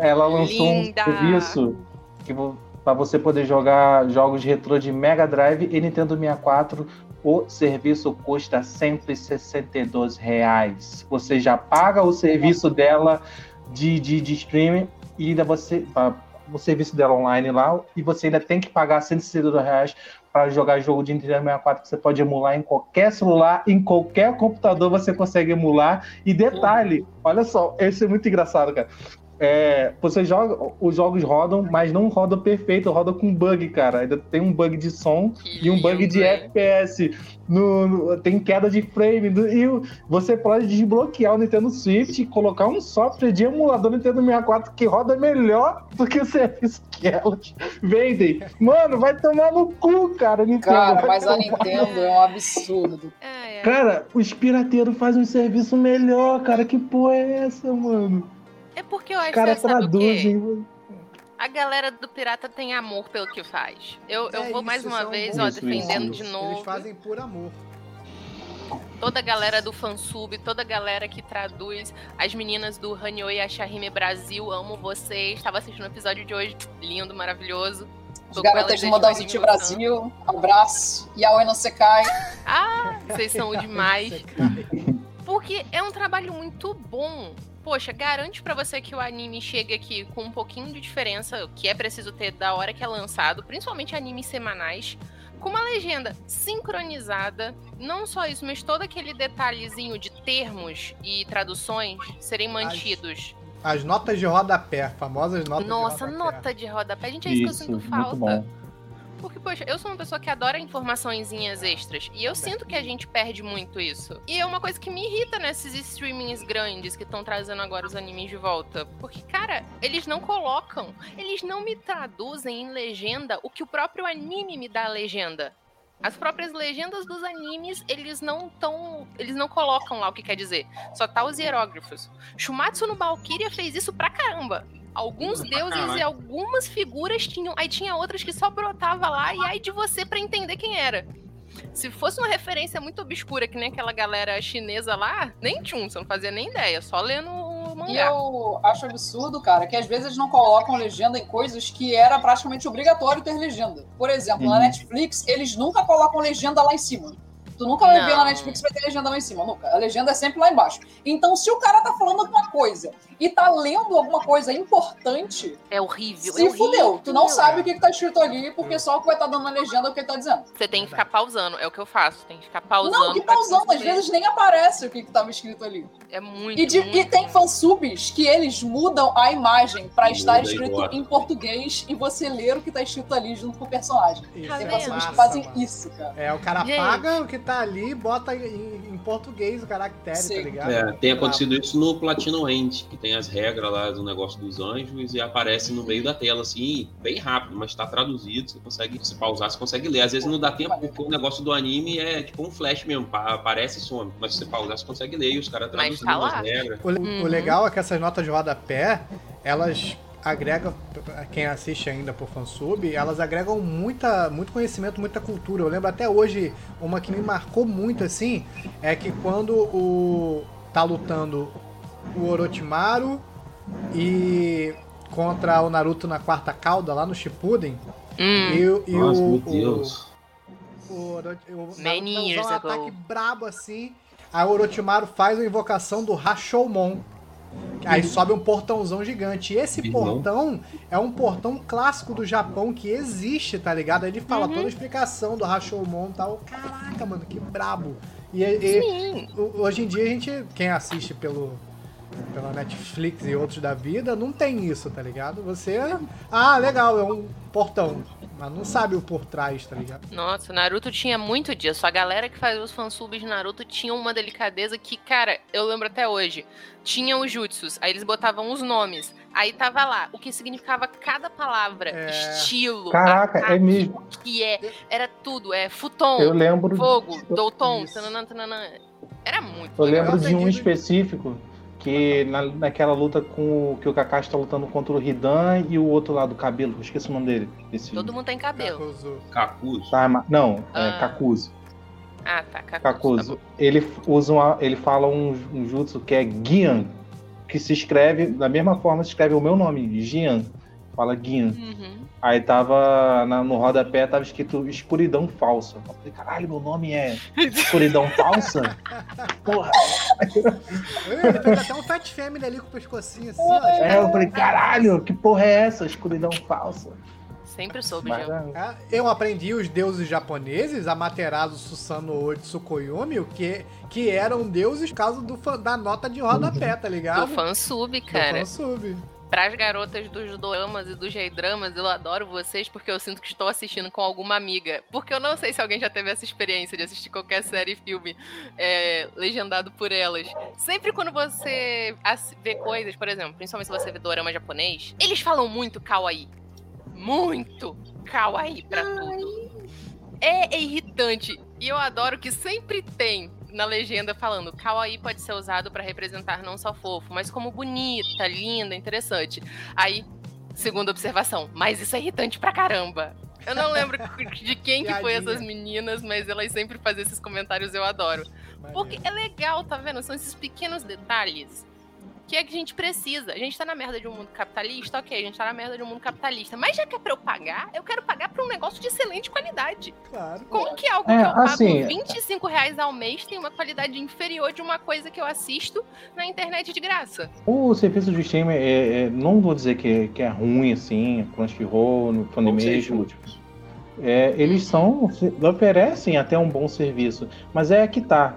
Speaker 5: ela lançou
Speaker 3: Linda.
Speaker 5: um serviço que pra você poder jogar jogos retrô de Mega Drive e Nintendo 64. O serviço custa 162 reais. Você já paga o serviço dela de, de, de streaming e ainda você o serviço dela online lá e você ainda tem que pagar 162 reais para jogar jogo de Nintendo 64 que você pode emular em qualquer celular, em qualquer computador você consegue emular. E detalhe, olha só, esse é muito engraçado, cara. É, você joga, os jogos rodam, mas não rodam perfeito, roda com bug, cara. Ainda tem um bug de som
Speaker 3: Que
Speaker 5: e um bug de? FPS. No, no- tem queda de frame. do- e você pode desbloquear o Nintendo Switch e colocar um software de emulador Nintendo 64 que roda melhor do que o serviço que elas vendem. Mano, vai tomar no cu, cara, Nintendo.
Speaker 4: Cara, mas a Nintendo é um absurdo.
Speaker 3: É, é.
Speaker 5: Cara, os pirateiros fazem um serviço melhor, cara. Que porra é essa, mano?
Speaker 3: É porque eu acho quê?
Speaker 5: traduzem.
Speaker 3: A galera do pirata tem amor pelo que faz. Eu, eu
Speaker 2: É
Speaker 3: vou
Speaker 2: isso,
Speaker 3: mais uma
Speaker 2: são
Speaker 3: vez, ó, defendendo
Speaker 5: isso.
Speaker 3: de novo.
Speaker 2: Eles fazem por amor.
Speaker 3: Toda a galera do fansub, toda a galera que traduz. As meninas do Hanoi Ashahime Brasil, amo vocês. Estava assistindo o episódio de hoje, lindo, maravilhoso. Elas
Speaker 4: garotas do
Speaker 3: 2011.
Speaker 4: Brasil, abraço. Yaoi não se cai.
Speaker 3: Ah, vocês são o demais. Porque é um trabalho muito bom. Poxa, garante pra você que o anime chega aqui com um pouquinho de diferença, que é preciso ter da hora que é lançado, principalmente animes semanais, com uma legenda sincronizada. Não só isso, mas todo aquele detalhezinho de termos e traduções serem mantidos.
Speaker 2: As notas de rodapé, famosas notas
Speaker 3: Nossa,
Speaker 2: de rodapé.
Speaker 3: nota de rodapé. Gente, é isso, que eu
Speaker 5: Isso,
Speaker 3: sinto
Speaker 5: muito
Speaker 3: falta. Porque, poxa, eu sou uma pessoa que adora informaçõezinhas extras. E eu sinto que a gente perde muito isso. E é uma coisa que me irrita nesses streamings grandes que estão trazendo agora os animes de volta. Porque, cara, eles não colocam, eles não me traduzem em legenda o que o próprio anime me dá a legenda. As próprias legendas dos animes, eles não tão. Eles não colocam lá o que quer dizer. Só tá os hierógrafos. Shumatsu no Valkyria fez isso pra caramba. Alguns deuses e algumas figuras tinham. Aí tinha outras que só brotava lá e aí de você pra entender quem era. Se fosse uma referência muito obscura, que nem aquela galera chinesa lá, nem tchum, você não fazia nem ideia, só lendo o mangá.
Speaker 4: E eu acho absurdo, cara, que às vezes eles não colocam legenda em coisas que era praticamente obrigatório ter legenda. Por exemplo, na Netflix, eles nunca colocam legenda lá em cima. Tu nunca vai ver na Netflix vai ter legenda lá em cima, nunca. A legenda é sempre lá embaixo. Então, se o cara tá falando alguma coisa e tá lendo alguma coisa importante,
Speaker 3: É horrível.
Speaker 4: se
Speaker 3: é
Speaker 4: fudeu. Tu não
Speaker 3: horrível.
Speaker 4: sabe o que, que tá escrito ali, porque só o que vai estar dando na legenda é o que ele tá dizendo.
Speaker 3: Você tem que ficar pausando, é o que eu faço. Tem que ficar pausando.
Speaker 4: não, que pausando, às vezes nem aparece o que, que tava escrito ali.
Speaker 3: É muito.
Speaker 4: E, de-
Speaker 3: muito
Speaker 4: e tem fansubs que eles mudam a imagem pra
Speaker 6: Muda
Speaker 4: estar escrito em português e você ler o que tá escrito ali junto com o personagem.
Speaker 2: Isso
Speaker 3: Tá
Speaker 4: Tem
Speaker 2: é
Speaker 4: fansubs que fazem
Speaker 2: mano.
Speaker 4: isso, cara.
Speaker 2: É, o cara
Speaker 3: Gente.
Speaker 2: paga o que tá ali e bota em, em português o caractere,
Speaker 4: Sim.
Speaker 2: tá ligado?
Speaker 6: É, tem acontecido isso no Platinum End, que tem as regras lá do negócio dos anjos e aparece no meio da tela, assim, bem rápido, mas tá traduzido, você consegue, se pausar, você consegue ler. Às vezes não dá tempo, porque o negócio do anime é tipo um flash mesmo, pa- aparece e some. Mas se você pausar, você consegue ler e os caras traduzindo
Speaker 3: tá lá.
Speaker 6: as regras.
Speaker 2: O, o
Speaker 3: Uhum.
Speaker 2: legal é que essas notas de rodapé, elas agregam, pra quem assiste ainda por fansub, elas agregam muita, muito conhecimento, muita cultura. Eu lembro até hoje, uma que me marcou muito assim, é que quando o tá lutando o Orochimaru e contra o Naruto na quarta cauda, lá no Shippuden,
Speaker 3: Hum,
Speaker 2: e, o- e
Speaker 6: Nossa,
Speaker 2: o,
Speaker 6: meu
Speaker 2: o-
Speaker 6: Deus.
Speaker 2: o, o
Speaker 3: Many years
Speaker 2: um
Speaker 3: ago.
Speaker 2: ataque brabo assim. Aí o Orochimaru faz a invocação do Rashomon. Aí sobe um portãozão gigante. E esse
Speaker 6: Vilão.
Speaker 2: portão é um portão clássico do Japão que existe, tá ligado? Aí ele fala
Speaker 3: Uhum.
Speaker 2: toda a explicação do Rashomon e tal. Caraca, mano, que brabo. E, e- hoje em dia a gente, quem assiste pelo pela Netflix e outros da vida, não tem isso, tá ligado? Você, ah, legal, é um portão, mas não sabe o por trás, tá ligado?
Speaker 3: Nossa, Naruto tinha muito disso. A galera que fazia os fansubs de Naruto tinha uma delicadeza que, cara, eu lembro até hoje. Tinha os jutsus, aí eles botavam os nomes. Aí tava lá o que significava cada palavra,
Speaker 2: É.
Speaker 3: estilo,
Speaker 5: Caraca,
Speaker 3: ataque,
Speaker 5: é mesmo.
Speaker 3: o que é. Era tudo, é futon,
Speaker 5: Eu lembro.
Speaker 3: fogo, douton,
Speaker 2: Isso.
Speaker 3: tananã, tananã. Era muito
Speaker 5: Eu
Speaker 3: legal.
Speaker 5: lembro de um
Speaker 2: Entendi.
Speaker 5: específico que na, naquela luta com o que o Kakashi tá lutando contra o Hidan e o outro lá do cabelo, eu esqueci o nome dele. Desse
Speaker 3: Todo mundo tem cabelo.
Speaker 2: Kakuzu.
Speaker 5: Tá, não, é
Speaker 3: Ah.
Speaker 5: Kakuzu.
Speaker 3: Ah, tá, Kakuzu. tá
Speaker 5: Kakuzu.
Speaker 3: bom.
Speaker 5: ele usa uma, ele fala um, um jutsu que é Gian, que se escreve da mesma forma que se escreve o meu nome, Gian. Fala Gian.
Speaker 3: Uhum.
Speaker 5: Aí tava na- no rodapé, tava escrito escuridão falsa. Eu falei, caralho, meu nome é escuridão falsa? Porra.
Speaker 2: Ele fez até um Fat Family ali com o pescocinho assim, ó.
Speaker 5: É, eu falei, caralho, que porra é essa? Escuridão falsa.
Speaker 3: Sempre soube,
Speaker 5: Mas, é,
Speaker 2: Ah, Eu aprendi os deuses japoneses, Amaterasu, Susanoo e Tsukuyomi, o que, que eram deuses por causa do, da nota de rodapé, tá ligado?
Speaker 3: Do fansub,
Speaker 2: Do
Speaker 3: cara.
Speaker 2: Fansub.
Speaker 3: Pras garotas dos doramas e dos J-dramas, eu adoro vocês porque eu sinto que estou assistindo com alguma amiga. Porque eu não sei se alguém já teve essa experiência de assistir qualquer série e filme é, legendado por elas. Sempre quando você vê coisas, por exemplo, principalmente se você vê dorama japonês, eles falam muito kawaii. Muito kawaii pra tudo. É, é irritante. E eu adoro que sempre tem na legenda falando kawaii pode ser usado pra representar não só fofo, mas como bonita, linda, interessante. Aí, segunda observação, mas isso é irritante pra caramba. Eu não lembro de quem que foi essas meninas, mas elas sempre fazem esses comentários, eu adoro. Porque é legal, tá vendo? São esses pequenos detalhes que é que a gente precisa. A gente tá na merda de um mundo capitalista, ok, a gente tá na merda de um mundo capitalista. Mas já que é pra eu pagar, eu quero pagar pra um negócio de excelente qualidade.
Speaker 2: Claro.
Speaker 3: Como que algo
Speaker 5: É,
Speaker 3: que eu pago
Speaker 5: assim-
Speaker 3: 25 reais ao mês tem uma qualidade inferior de uma coisa que eu assisto na internet de graça?
Speaker 5: O serviço de streaming, é, é- não vou dizer que, é- que é ruim, assim, Crunchyroll, no Funimation, é, eles são, oferecem até um bom serviço, mas é que tá.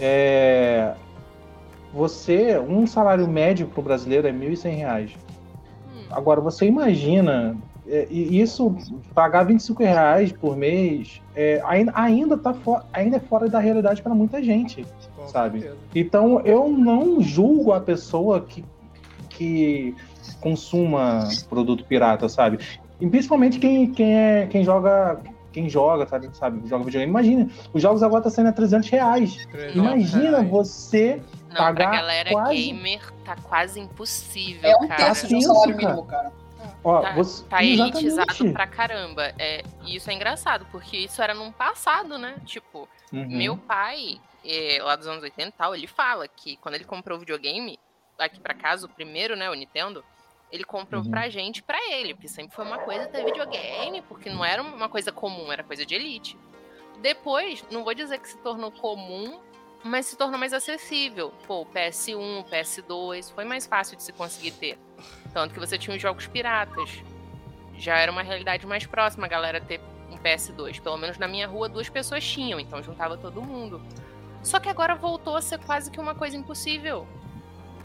Speaker 5: É, você, um salário médio pro brasileiro é 1.100 reais.
Speaker 3: Hum.
Speaker 5: Agora, você imagina, é, e isso, pagar 25 reais por mês, é, ainda, ainda, tá fo- ainda é fora da realidade para muita gente.
Speaker 2: Com
Speaker 5: sabe?
Speaker 2: certeza.
Speaker 5: Então, eu não julgo a pessoa que, que consuma produto pirata, sabe? E principalmente quem, quem, é, quem joga. Quem joga, sabe, sabe? Joga videogame. Imagina, os jogos agora estão saindo a 300 reais.
Speaker 2: 300
Speaker 5: Imagina
Speaker 2: reais.
Speaker 5: você.
Speaker 3: Não, pra
Speaker 5: Pagar
Speaker 3: galera
Speaker 5: quase-
Speaker 3: gamer tá quase impossível,
Speaker 4: É um
Speaker 3: cara.
Speaker 4: terço de um salário
Speaker 5: cara.
Speaker 4: mínimo, cara.
Speaker 3: Ó, tá, você... tá elitizado pra caramba. É, e isso é engraçado, porque isso era num passado, né? Tipo, uhum. meu pai, é, lá dos anos 80 e tal, ele fala que quando ele comprou o videogame, aqui pra casa, o primeiro, né, o Nintendo, ele comprou uhum. pra gente pra ele, porque sempre foi uma coisa ter videogame, porque não era uma coisa comum, era coisa de elite. Depois, não vou dizer que se tornou comum, mas se tornou mais acessível. Pô, PS1, PS2, foi mais fácil de se conseguir ter. Tanto que você tinha os jogos piratas. Já era uma realidade mais próxima a galera ter um PS2. Pelo menos na minha rua, duas pessoas tinham, então juntava todo mundo. Só que agora voltou a ser quase que uma coisa impossível.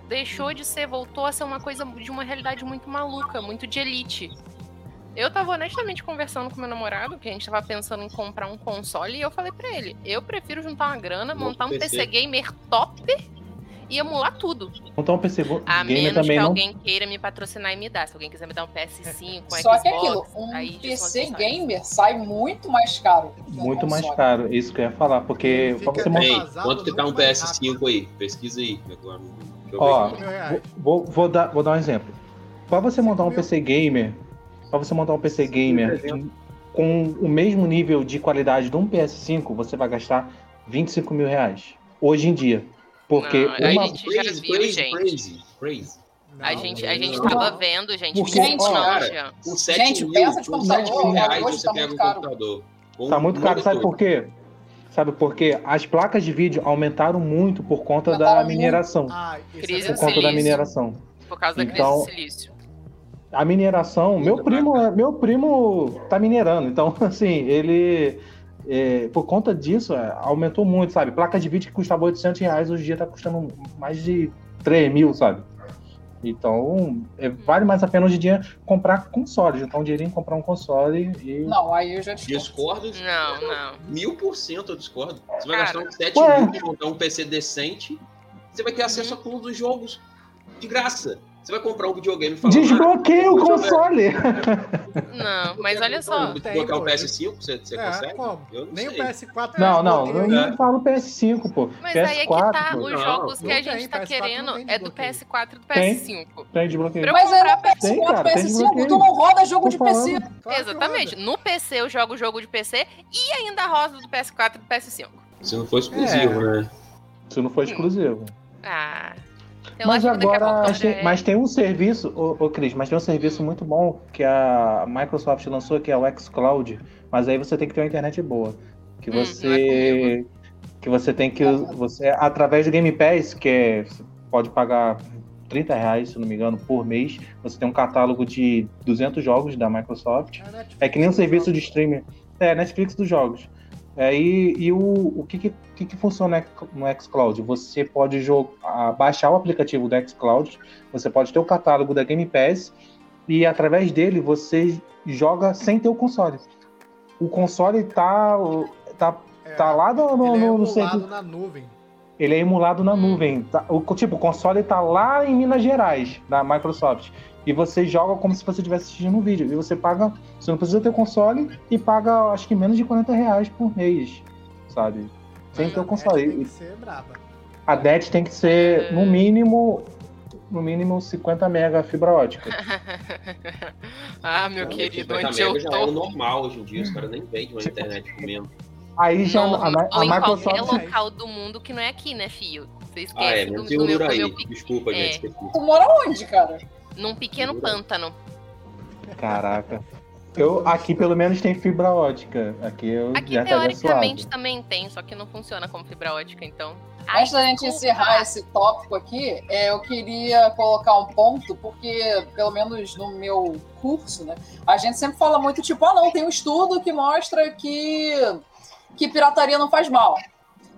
Speaker 3: Deixou de ser, voltou a ser uma coisa de uma realidade muito maluca, muito de elite. Eu tava honestamente conversando com meu namorado, que a gente tava pensando em comprar um console, e eu falei para ele: eu prefiro juntar uma grana, montar um PC. PC gamer top e emular tudo.
Speaker 5: Montar um PC
Speaker 3: A
Speaker 5: gamer
Speaker 3: menos
Speaker 5: também
Speaker 3: que
Speaker 5: não...
Speaker 3: alguém queira me patrocinar e me dar. Se alguém quiser me dar um PS5,
Speaker 4: um Só Xbox, que aquilo, um PC gamer sai muito mais caro.
Speaker 5: Muito mais caro, isso que eu ia falar, porque pra você
Speaker 6: montar... quanto que tá um PS5 aí? Pesquisa aí.
Speaker 5: Ó, vou, vou, dar, vou dar um exemplo. Pra você montar um PC gamer, para você montar um PC gamer com o mesmo nível de qualidade de um PS5, você vai gastar 25 mil reais. Hoje em dia. Porque
Speaker 3: não, uma... a gente já viu, crazy, gente. Crazy, crazy. a gente, a gente tava vendo, gente.
Speaker 4: Porque, gente, não, cara, com 7 gente, mil, peça de computador, reais você tá pega um caro. computador.
Speaker 5: Um tá muito caro, sabe por quê? Sabe por quê? As placas de vídeo aumentaram muito por conta aumentaram da mineração. Ah,
Speaker 3: crise
Speaker 5: por conta silício. da mineração.
Speaker 3: Por causa da então, crise do silício
Speaker 5: a mineração, meu primo, meu primo tá minerando, então assim, ele é, por conta disso é, aumentou muito, sabe? Placa de vídeo que custava 800 reais hoje em dia tá custando mais de 3 mil, sabe? Então, é, vale mais a pena hoje em dia comprar console, juntar um dinheirinho comprar um console e.
Speaker 4: Não, aí eu já
Speaker 6: discordo.
Speaker 3: Não, não.
Speaker 6: Mil por cento eu discordo. Você vai Cara, gastar uns 7 ué. mil pra montar um PC decente, você vai ter acesso a todos os jogos de graça. Você vai comprar um videogame e falar.
Speaker 5: Desbloqueia o console!
Speaker 3: Não, mas olha só.
Speaker 6: Desbloquear o PS5, você, você é, consegue? Como?
Speaker 2: Nem o PS4.
Speaker 5: Não, não, eu não falo PS5, pô.
Speaker 3: Mas
Speaker 5: PS4,
Speaker 3: aí é que tá. Pô. Os não, jogos que a gente tem, tá PS4 querendo é do PS4 e do PS5. Tem,
Speaker 5: tem desbloqueio.
Speaker 4: Mas é no PS4 e PS5, tu não roda jogo de PC.
Speaker 3: Claro Exatamente. No PC eu jogo jogo de PC e ainda roda do PS4 e do PS5.
Speaker 6: Se não for exclusivo, é. né?
Speaker 5: Se não for exclusivo.
Speaker 3: Ah.
Speaker 5: Eu mas agora, tem, mas tem um serviço, ô, ô Cris, mas tem um serviço muito bom que a Microsoft lançou, que é o xCloud, mas aí você tem que ter uma internet boa. Que hum, você. É que você tem que. Você, através do Game Pass, que é, pode pagar 30 reais, se não me engano, por mês. Você tem um catálogo de 200 jogos da Microsoft. É, é que nem um serviço de streaming. É, Netflix dos jogos. É, e, e o, o que, que, que, funciona no xCloud? Você pode jogar, baixar o aplicativo do xCloud, você pode ter o catálogo da Game Pass e através dele você joga sem ter o console. O console tá, tá, é, tá lá no, no,
Speaker 2: é
Speaker 5: no,
Speaker 2: no na nuvem.
Speaker 5: Ele é emulado na hum. nuvem. Tá, o, tipo, o console tá lá em Minas Gerais, da Microsoft e você joga como se você estivesse assistindo um vídeo. E você paga, você não precisa ter console e paga acho que menos de 40 reais por mês, sabe? Sem ter o console. Tem que ser braba. A DET tem que ser, no mínimo, no mínimo 50 mega fibra ótica.
Speaker 3: ah, meu então, querido, onde eu
Speaker 6: é o normal hoje em dia, os caras nem vendem uma internet comendo.
Speaker 5: Aí já a, a, a Microsoft.
Speaker 3: qualquer local do mundo que não é aqui, né, filho? Você esquece
Speaker 6: ah, é, do, do meu, aí. meu... Desculpa, é. gente.
Speaker 4: Tu mora onde, cara?
Speaker 3: num pequeno pântano.
Speaker 5: Caraca. Eu, aqui pelo menos tem fibra ótica. Aqui eu
Speaker 3: aqui
Speaker 5: já
Speaker 3: teoricamente também tem, só que não funciona como fibra ótica, então.
Speaker 4: Antes da gente encerrar esse tópico aqui, é, eu queria colocar um ponto, porque, pelo menos no meu curso, né, a gente sempre fala muito tipo, ah não, tem um estudo que mostra que, que pirataria não faz mal.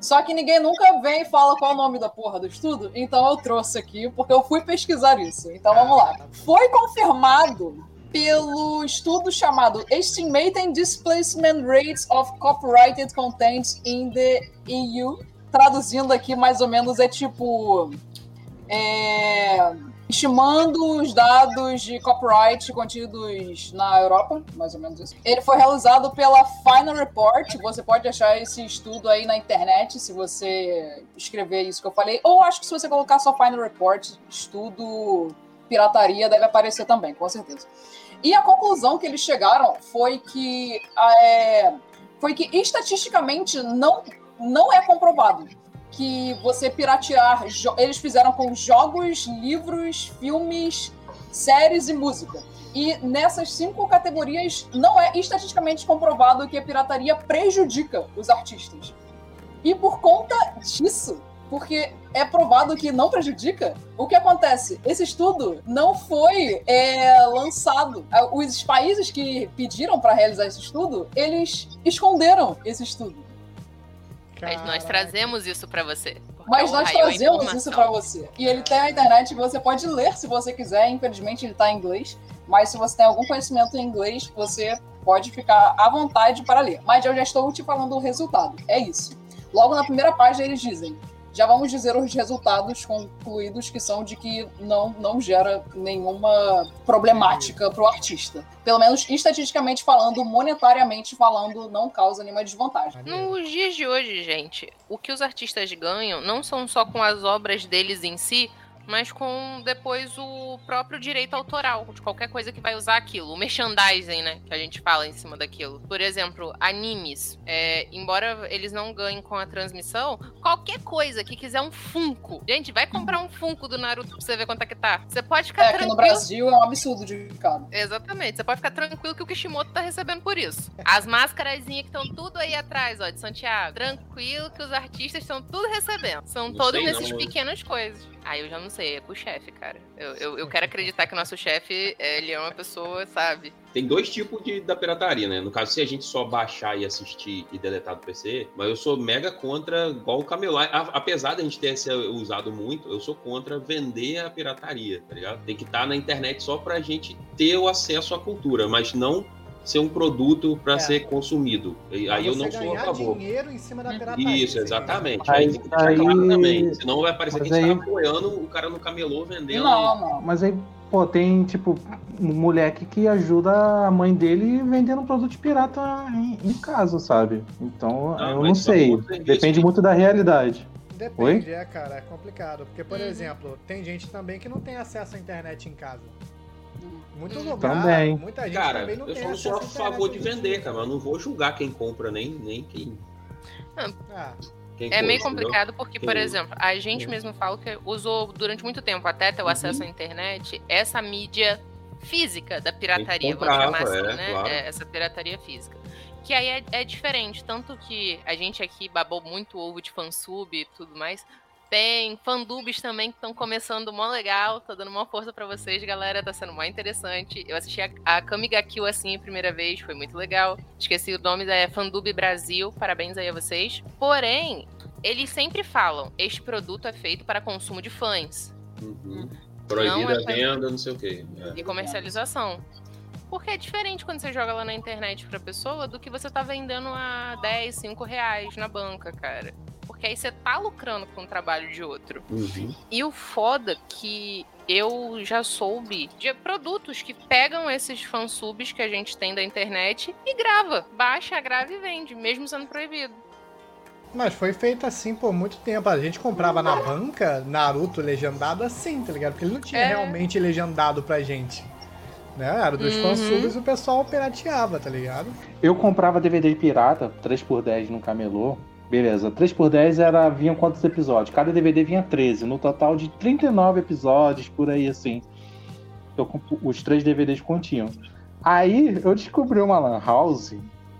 Speaker 4: Só que ninguém nunca vem e fala qual é o nome da porra do estudo, então eu trouxe aqui, porque eu fui pesquisar isso. Então vamos lá. Foi confirmado pelo estudo chamado Estimating Displacement Rates of Copyrighted Content in the EU. Traduzindo aqui, mais ou menos, é tipo. É, estimando os dados de copyright contidos na Europa, mais ou menos isso. Ele foi realizado pela Final Report. Você pode achar esse estudo aí na internet se você escrever isso que eu falei. Ou acho que se você colocar só Final Report, estudo pirataria deve aparecer também, com certeza. E a conclusão que eles chegaram foi que é, foi que estatisticamente não, não é comprovado que você piratear. Eles fizeram com jogos, livros, filmes, séries e música. E nessas cinco categorias não é estatisticamente comprovado que a pirataria prejudica os artistas. E por conta disso, porque é provado que não prejudica, o que acontece? Esse estudo não foi é, lançado. Os países que pediram para realizar esse estudo, eles esconderam esse estudo.
Speaker 3: Mas nós trazemos isso para você.
Speaker 4: Mas nós trazemos isso para você. E ele tem a internet que você pode ler se você quiser. Infelizmente ele está em inglês. Mas se você tem algum conhecimento em inglês, você pode ficar à vontade para ler. Mas eu já estou te falando o resultado. É isso. Logo na primeira página eles dizem: já vamos dizer os resultados concluídos que são de que não, não gera nenhuma problemática para o artista. Pelo menos estatisticamente falando, monetariamente falando, não causa nenhuma desvantagem.
Speaker 3: Nos dias de hoje, gente, o que os artistas ganham não são só com as obras deles em si, mas com depois o próprio direito autoral de qualquer coisa que vai usar aquilo. O merchandising, né? Que a gente fala em cima daquilo. Por exemplo, animes. É, embora eles não ganhem com a transmissão, qualquer coisa que quiser um Funko. Gente, vai comprar um Funko do Naruto pra você ver quanto é que tá. Você pode ficar
Speaker 4: é,
Speaker 3: tranquilo.
Speaker 4: Aqui no Brasil é um absurdo de mercado.
Speaker 3: Exatamente. Você pode ficar tranquilo que o Kishimoto tá recebendo por isso. As máscarazinhas que estão tudo aí atrás, ó, de Santiago. Tranquilo que os artistas estão tudo recebendo. São todos esses pequenas coisas. Ah, eu já não sei, é com o chefe, cara. Eu, eu, eu, quero acreditar que o nosso chefe, ele é uma pessoa, sabe?
Speaker 6: Tem dois tipos de, da pirataria, né? No caso, se a gente só baixar e assistir e deletar do PC, mas eu sou mega contra, igual o Camelot. Apesar de a gente ter se usado muito, eu sou contra vender a pirataria, tá ligado? Tem que estar tá na internet só pra gente ter o acesso à cultura, mas não ser um produto para é. ser consumido. E, aí eu não sou a favor.
Speaker 2: dinheiro em cima da pirataria.
Speaker 6: Isso, exatamente. Aí, aí aí... claro também. Senão vai parecer que a gente aí... tá apoiando o cara no camelô vendendo.
Speaker 5: Não, não. Mas aí, pô, tem, tipo, um moleque que ajuda a mãe dele vendendo produto pirata em, em casa, sabe? Então, não, eu não sei. Depende muito da realidade.
Speaker 2: Depende, Oi? é, cara, é complicado. Porque, por uhum. exemplo, tem gente também que não tem acesso à internet em casa. Muito lugar, também. muita gente
Speaker 6: cara,
Speaker 2: também não
Speaker 6: eu só sou a favor de vender, cara, mas eu não vou julgar quem compra, nem, nem quem.
Speaker 3: Ah. Quem é meio complicado porque, por exemplo, a gente mesmo fala que usou durante muito tempo, até ter o uhum. acesso à internet, essa mídia física da pirataria, vamos chamar assim, é, né? Claro. É, essa pirataria física. Que aí é, é, diferente, tanto que a gente aqui babou muito ovo de fansub e tudo mais, tem fandubs também que estão começando mó legal. Tô dando uma força para vocês, galera. Tá sendo mó interessante. Eu assisti a, a Kamiga Kill assim a primeira vez, foi muito legal. Esqueci o nome, é Fandub Brasil. Parabéns aí a vocês. Porém, eles sempre falam: este produto é feito para consumo de fãs.
Speaker 6: Uhum. Proibida é a venda, não sei o quê.
Speaker 3: É. E comercialização. Porque é diferente quando você joga lá na internet pra pessoa do que você tá vendendo a 10, 5 reais na banca, cara porque aí você tá lucrando com o trabalho de outro.
Speaker 6: Uhum.
Speaker 3: E o foda que eu já soube de produtos que pegam esses fansubs que a gente tem da internet e grava. Baixa, grava e vende, mesmo sendo proibido.
Speaker 2: Mas foi feito assim por muito tempo. A gente comprava na banca Naruto legendado assim, tá ligado? Porque ele não tinha é. realmente legendado pra gente. Né? Era dos uhum. fansubs e o pessoal pirateava, tá ligado?
Speaker 5: Eu comprava DVD pirata, 3x10 no camelô, Beleza, 3 por 10 era, vinham quantos episódios? Cada DVD vinha 13, no total de 39 episódios, por aí assim. Então, os três DVDs continham. Aí eu descobri uma Lan House,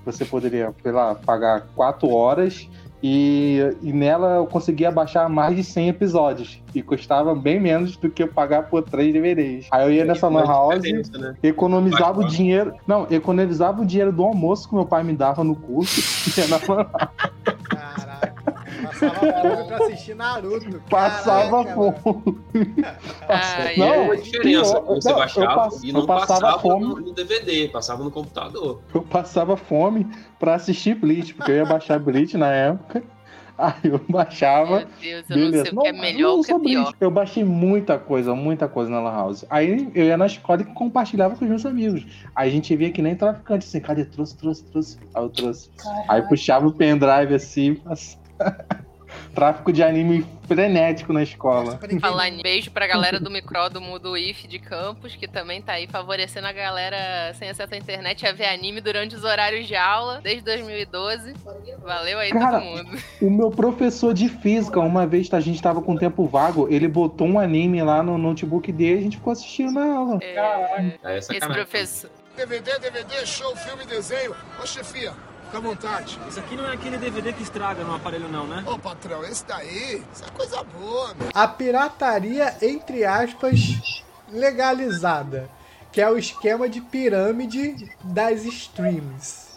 Speaker 5: você poderia, sei lá, pagar 4 horas e, e nela eu conseguia baixar mais de 100 episódios. E custava bem menos do que eu pagar por 3 DVDs. Aí eu ia nessa Lan House, né? economizava o dinheiro. Não, economizava o dinheiro do almoço que meu pai me dava no curso. E ia na Lan
Speaker 2: House. Passava fome pra assistir Naruto.
Speaker 5: Passava fome.
Speaker 6: Ah, não, é a diferença. Você não, baixava pass... e não passava, passava fome. no DVD, passava no computador.
Speaker 5: Eu passava fome pra assistir Bleach, porque eu ia baixar Bleach na época. Aí eu baixava.
Speaker 3: Meu Deus, eu beleza. não sei o que é melhor ou o que é pior.
Speaker 5: Eu baixei muita coisa, muita coisa na Lan House. Aí eu ia na escola e compartilhava com os meus amigos. Aí a gente via que nem traficante, assim, cadê? Trouxe, trouxe, trouxe. Aí eu trouxe. Caraca. Aí puxava o pendrive assim, passava. Tráfico de anime frenético na escola.
Speaker 3: Falar em beijo pra galera do Micródomo do IF de Campos, que também tá aí favorecendo a galera sem acesso à internet a ver anime durante os horários de aula, desde 2012. Valeu aí
Speaker 5: Cara,
Speaker 3: todo mundo.
Speaker 5: O meu professor de física, uma vez a gente tava com tempo vago, ele botou um anime lá no notebook dele e a gente ficou assistindo na aula.
Speaker 3: É,
Speaker 6: É
Speaker 3: esse
Speaker 6: sacanagem.
Speaker 3: professor.
Speaker 7: DVD, DVD, show, filme, desenho. Ô, chefia, fica à vontade.
Speaker 8: Isso aqui não é aquele DVD que estraga no aparelho não, né?
Speaker 7: Ô, patrão, esse daí, isso é coisa boa, meu.
Speaker 2: A pirataria, entre aspas, legalizada. Que é o esquema de pirâmide das streams.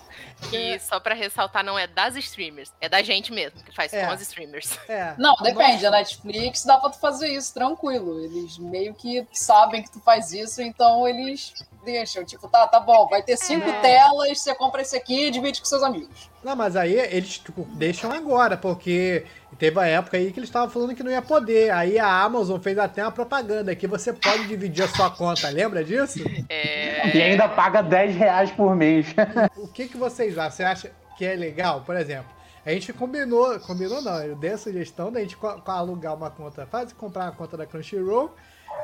Speaker 3: Que só pra ressaltar, não é das streamers, é da gente mesmo, que faz
Speaker 2: É.
Speaker 3: com as streamers.
Speaker 2: É.
Speaker 4: Não, depende. A Netflix dá pra tu fazer isso tranquilo. Eles meio que sabem que tu faz isso, então eles deixam. Tipo, tá, tá bom, vai ter cinco
Speaker 2: É.
Speaker 4: telas, você compra esse aqui e divide com seus amigos.
Speaker 2: Não, mas aí eles tipo, deixam agora, porque teve uma época aí que eles estavam falando que não ia poder. Aí a Amazon fez até uma propaganda que você pode dividir a sua conta, lembra disso?
Speaker 3: É...
Speaker 5: E ainda paga 10 reais por mês.
Speaker 2: O que, que vocês acham? Você acha que é legal? Por exemplo, a gente combinou, combinou não, eu dei a sugestão da gente alugar uma conta, faz comprar uma conta da Crunchyroll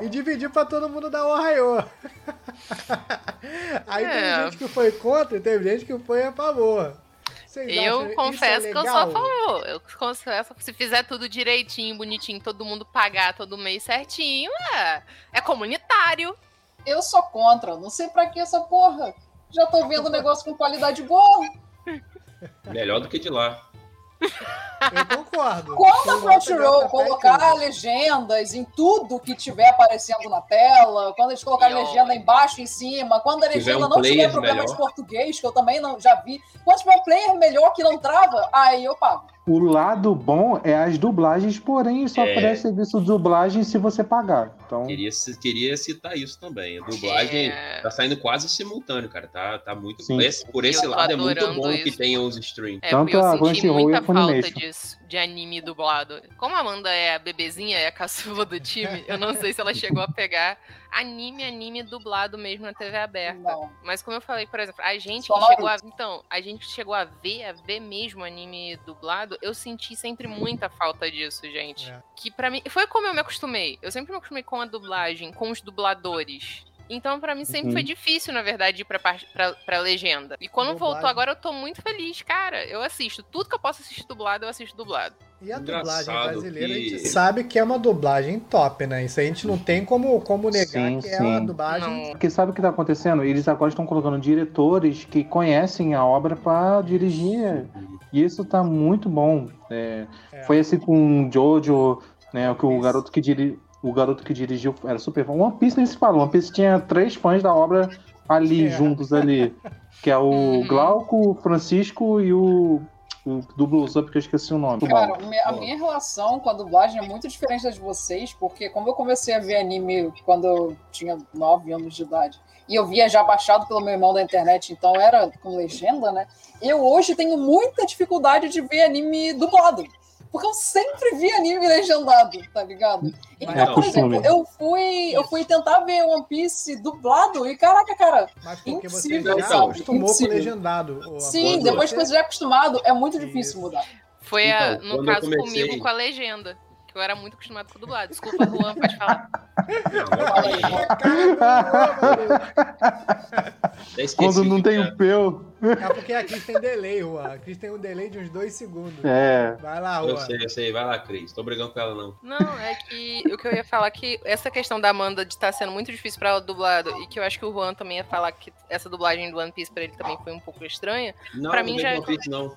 Speaker 2: e dividir pra todo mundo da Ohio. Aí teve
Speaker 3: É.
Speaker 2: gente que foi contra e teve gente que foi a favor. Vocês
Speaker 3: Eu
Speaker 2: isso
Speaker 3: confesso
Speaker 2: é
Speaker 3: que eu sou a favor. Eu confesso que se fizer tudo direitinho, bonitinho, todo mundo pagar todo mês certinho, é, é comunitário.
Speaker 4: Eu sou contra. Não sei pra que essa porra. Já tô vendo negócio com qualidade boa.
Speaker 6: Melhor do que de lá.
Speaker 2: Eu concordo.
Speaker 4: Quando a Crunchyroll colocar legendas em tudo que tiver aparecendo na tela, quando eles colocarem legenda embaixo e em cima, quando a legenda
Speaker 6: um
Speaker 4: não tiver problema
Speaker 6: melhor.
Speaker 4: de português, que eu também não já vi, quando tiver um player melhor que não trava, aí eu pago.
Speaker 5: O lado bom é as dublagens, porém só
Speaker 6: É.
Speaker 5: oferece serviço de dublagem se você pagar. Então,
Speaker 6: Queria, queria citar isso também. A dublagem
Speaker 3: É.
Speaker 6: tá saindo quase simultâneo, cara. Tá, tá muito.
Speaker 5: Sim.
Speaker 6: esse- por esse lado é muito bom que
Speaker 3: isso.
Speaker 6: tenha os streams.
Speaker 3: É,
Speaker 5: Tanto
Speaker 3: eu
Speaker 5: a Crunchyroll e a
Speaker 3: falta
Speaker 5: Funimation.
Speaker 3: disso, de anime dublado. Como a Amanda é a bebezinha, é a caçula do time, eu não sei se ela chegou a pegar anime, anime dublado mesmo na TV aberta.
Speaker 4: Não.
Speaker 3: Mas como eu falei, por exemplo, a gente
Speaker 4: Só
Speaker 3: que chegou a. Então, a gente que chegou a ver, a ver mesmo anime dublado, eu senti sempre muita falta disso, gente.
Speaker 2: É.
Speaker 3: Que para mim. Foi como eu me acostumei. Eu sempre me acostumei com a dublagem, com os dubladores. Então, pra mim, sempre
Speaker 5: Uhum.
Speaker 3: foi difícil, na verdade, ir pra, pra legenda. E quando
Speaker 2: Dublagem.
Speaker 3: voltou agora, eu tô muito feliz, cara. Eu assisto. Tudo que eu posso assistir dublado, eu assisto dublado.
Speaker 2: E a dublagem
Speaker 6: Engraçado
Speaker 2: brasileira, a
Speaker 6: que-
Speaker 2: gente sabe que é uma dublagem top, né? Isso a gente não tem como, como negar
Speaker 5: Sim,
Speaker 2: que é uma
Speaker 5: sim.
Speaker 2: dublagem.
Speaker 3: Não.
Speaker 5: Porque sabe o que tá acontecendo? Eles agora estão colocando diretores que conhecem a obra para dirigir. E isso tá muito bom. É,
Speaker 2: É.
Speaker 5: Foi assim com Jojo, né? Que o garoto que, diri... o garoto que dirigiu era super fã. One Piece nem se falou. One Piece tinha três fãs da obra ali,
Speaker 2: É.
Speaker 5: juntos ali. Que é o
Speaker 3: Uhum.
Speaker 5: Glauco, o Francisco e o, o dublo Usopp, que eu esqueci o nome.
Speaker 4: Cara, a minha relação com a dublagem é muito diferente da de vocês, porque como eu comecei a ver anime quando eu tinha 9 anos de idade, e eu via já baixado pelo meu irmão da internet, então era com legenda, né? Eu hoje tenho muita dificuldade de ver anime dublado. Porque eu sempre vi anime legendado, tá ligado? Então,
Speaker 6: É
Speaker 4: por exemplo, eu fui, eu fui tentar ver One Piece dublado e caraca, cara,
Speaker 2: Mas porque você
Speaker 4: Impossível,
Speaker 2: já
Speaker 6: sabe?
Speaker 2: acostumou
Speaker 4: Impossível.
Speaker 2: com o legendado.
Speaker 4: sim, depois
Speaker 2: você-
Speaker 4: que você já é acostumado, é muito difícil
Speaker 2: Isso.
Speaker 4: mudar.
Speaker 3: Foi, a-
Speaker 6: Então,
Speaker 3: no caso,
Speaker 6: comecei-
Speaker 3: comigo com a legenda. Eu era muito acostumado com o dublado. Desculpa, Juan, pode falar.
Speaker 5: Quando não tem o peu.
Speaker 2: É porque a Cris tem delay, Juan. A Cris tem um delay de uns dois segundos.
Speaker 5: É.
Speaker 2: Vai lá,
Speaker 6: Eu
Speaker 2: Juan.
Speaker 6: sei, eu sei. Vai lá, Cris. Tô brigando com ela, não.
Speaker 3: Não, é que o que eu ia falar é que essa questão da Amanda de estar sendo muito difícil pra ela dublado e que eu acho que o Juan também ia falar que essa dublagem do One Piece pra ele também foi um pouco estranha.
Speaker 6: Não,
Speaker 3: Pra
Speaker 6: não
Speaker 3: mim
Speaker 6: veio
Speaker 3: já-
Speaker 6: One Piece, não.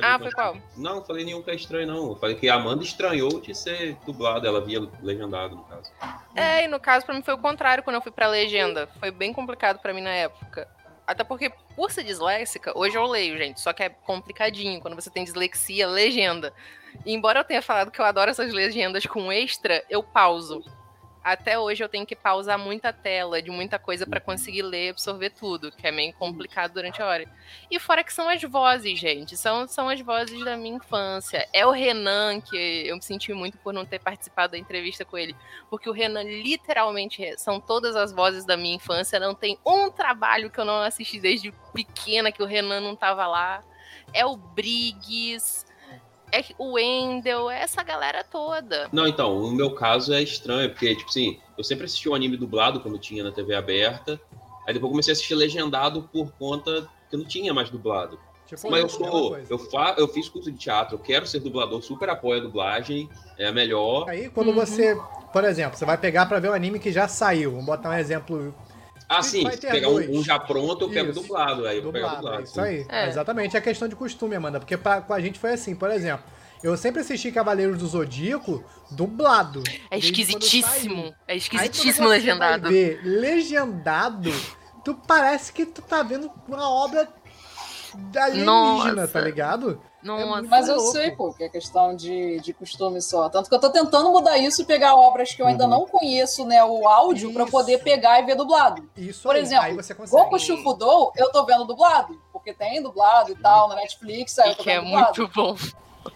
Speaker 6: Pode
Speaker 3: Ah, foi qual?
Speaker 6: Não, falei nenhum que é estranho, não. Eu falei que a Amanda estranhou de ser dublado. Ela via legendado, no caso.
Speaker 3: É, e no caso pra mim foi o contrário quando eu fui pra legenda. Foi bem complicado pra mim na época. Até porque, por ser disléxica, hoje eu leio, gente, só que é complicadinho. Quando você tem dislexia, legenda. E embora eu tenha falado que eu adoro essas legendas com extra, eu pauso. Até hoje eu tenho que pausar muita tela de muita coisa pra conseguir ler e absorver tudo, que é meio complicado durante a hora. E fora que são as vozes, gente. São, são as vozes da minha infância. É o Renan, que eu me senti muito por não ter participado da entrevista com ele. Porque o Renan, literalmente, são todas as vozes da minha infância. Não tem um trabalho que eu não assisti desde pequena que o Renan não tava lá. É o Briggs. É o Wendell, é essa galera toda.
Speaker 6: Não, então, no meu caso é estranho, porque, tipo assim, eu sempre assisti o um anime dublado quando tinha na TV aberta. Aí depois comecei a assistir legendado por conta que não tinha mais dublado. Tipo, Mas eu sou. Eu, fa, eu fiz curso de teatro, eu quero ser dublador, super apoio a dublagem, é a melhor.
Speaker 2: Aí quando uhum. você, por exemplo, você vai pegar para ver um anime que já saiu, vamos botar um exemplo
Speaker 6: ah, sim. Se pegar um, um, já pronto, eu pego dublado. Aí dublado, eu pego dublado.
Speaker 2: Isso aí. É. Exatamente. É questão de costume, Amanda. Porque pra, com a gente foi assim, por exemplo. Eu sempre assisti Cavaleiros do Zodíaco dublado.
Speaker 3: É esquisitíssimo. É esquisitíssimo Aí, legendado. Ver
Speaker 2: legendado, tu parece que tu tá vendo uma obra alienígena, Nossa. tá ligado?
Speaker 4: Nossa. É mas eu louco. sei, pô, que é questão de, de costume só. Tanto que eu tô tentando mudar isso e pegar obras que eu ainda uhum. não conheço, né, o áudio, para poder pegar e ver dublado.
Speaker 2: Isso
Speaker 4: Por
Speaker 2: aí,
Speaker 4: exemplo,
Speaker 2: aí você consegue.
Speaker 4: Goku Shufudou, eu tô vendo dublado, porque tem dublado e tal na Netflix, aí eu tô
Speaker 3: que
Speaker 4: é
Speaker 3: dublado. muito bom.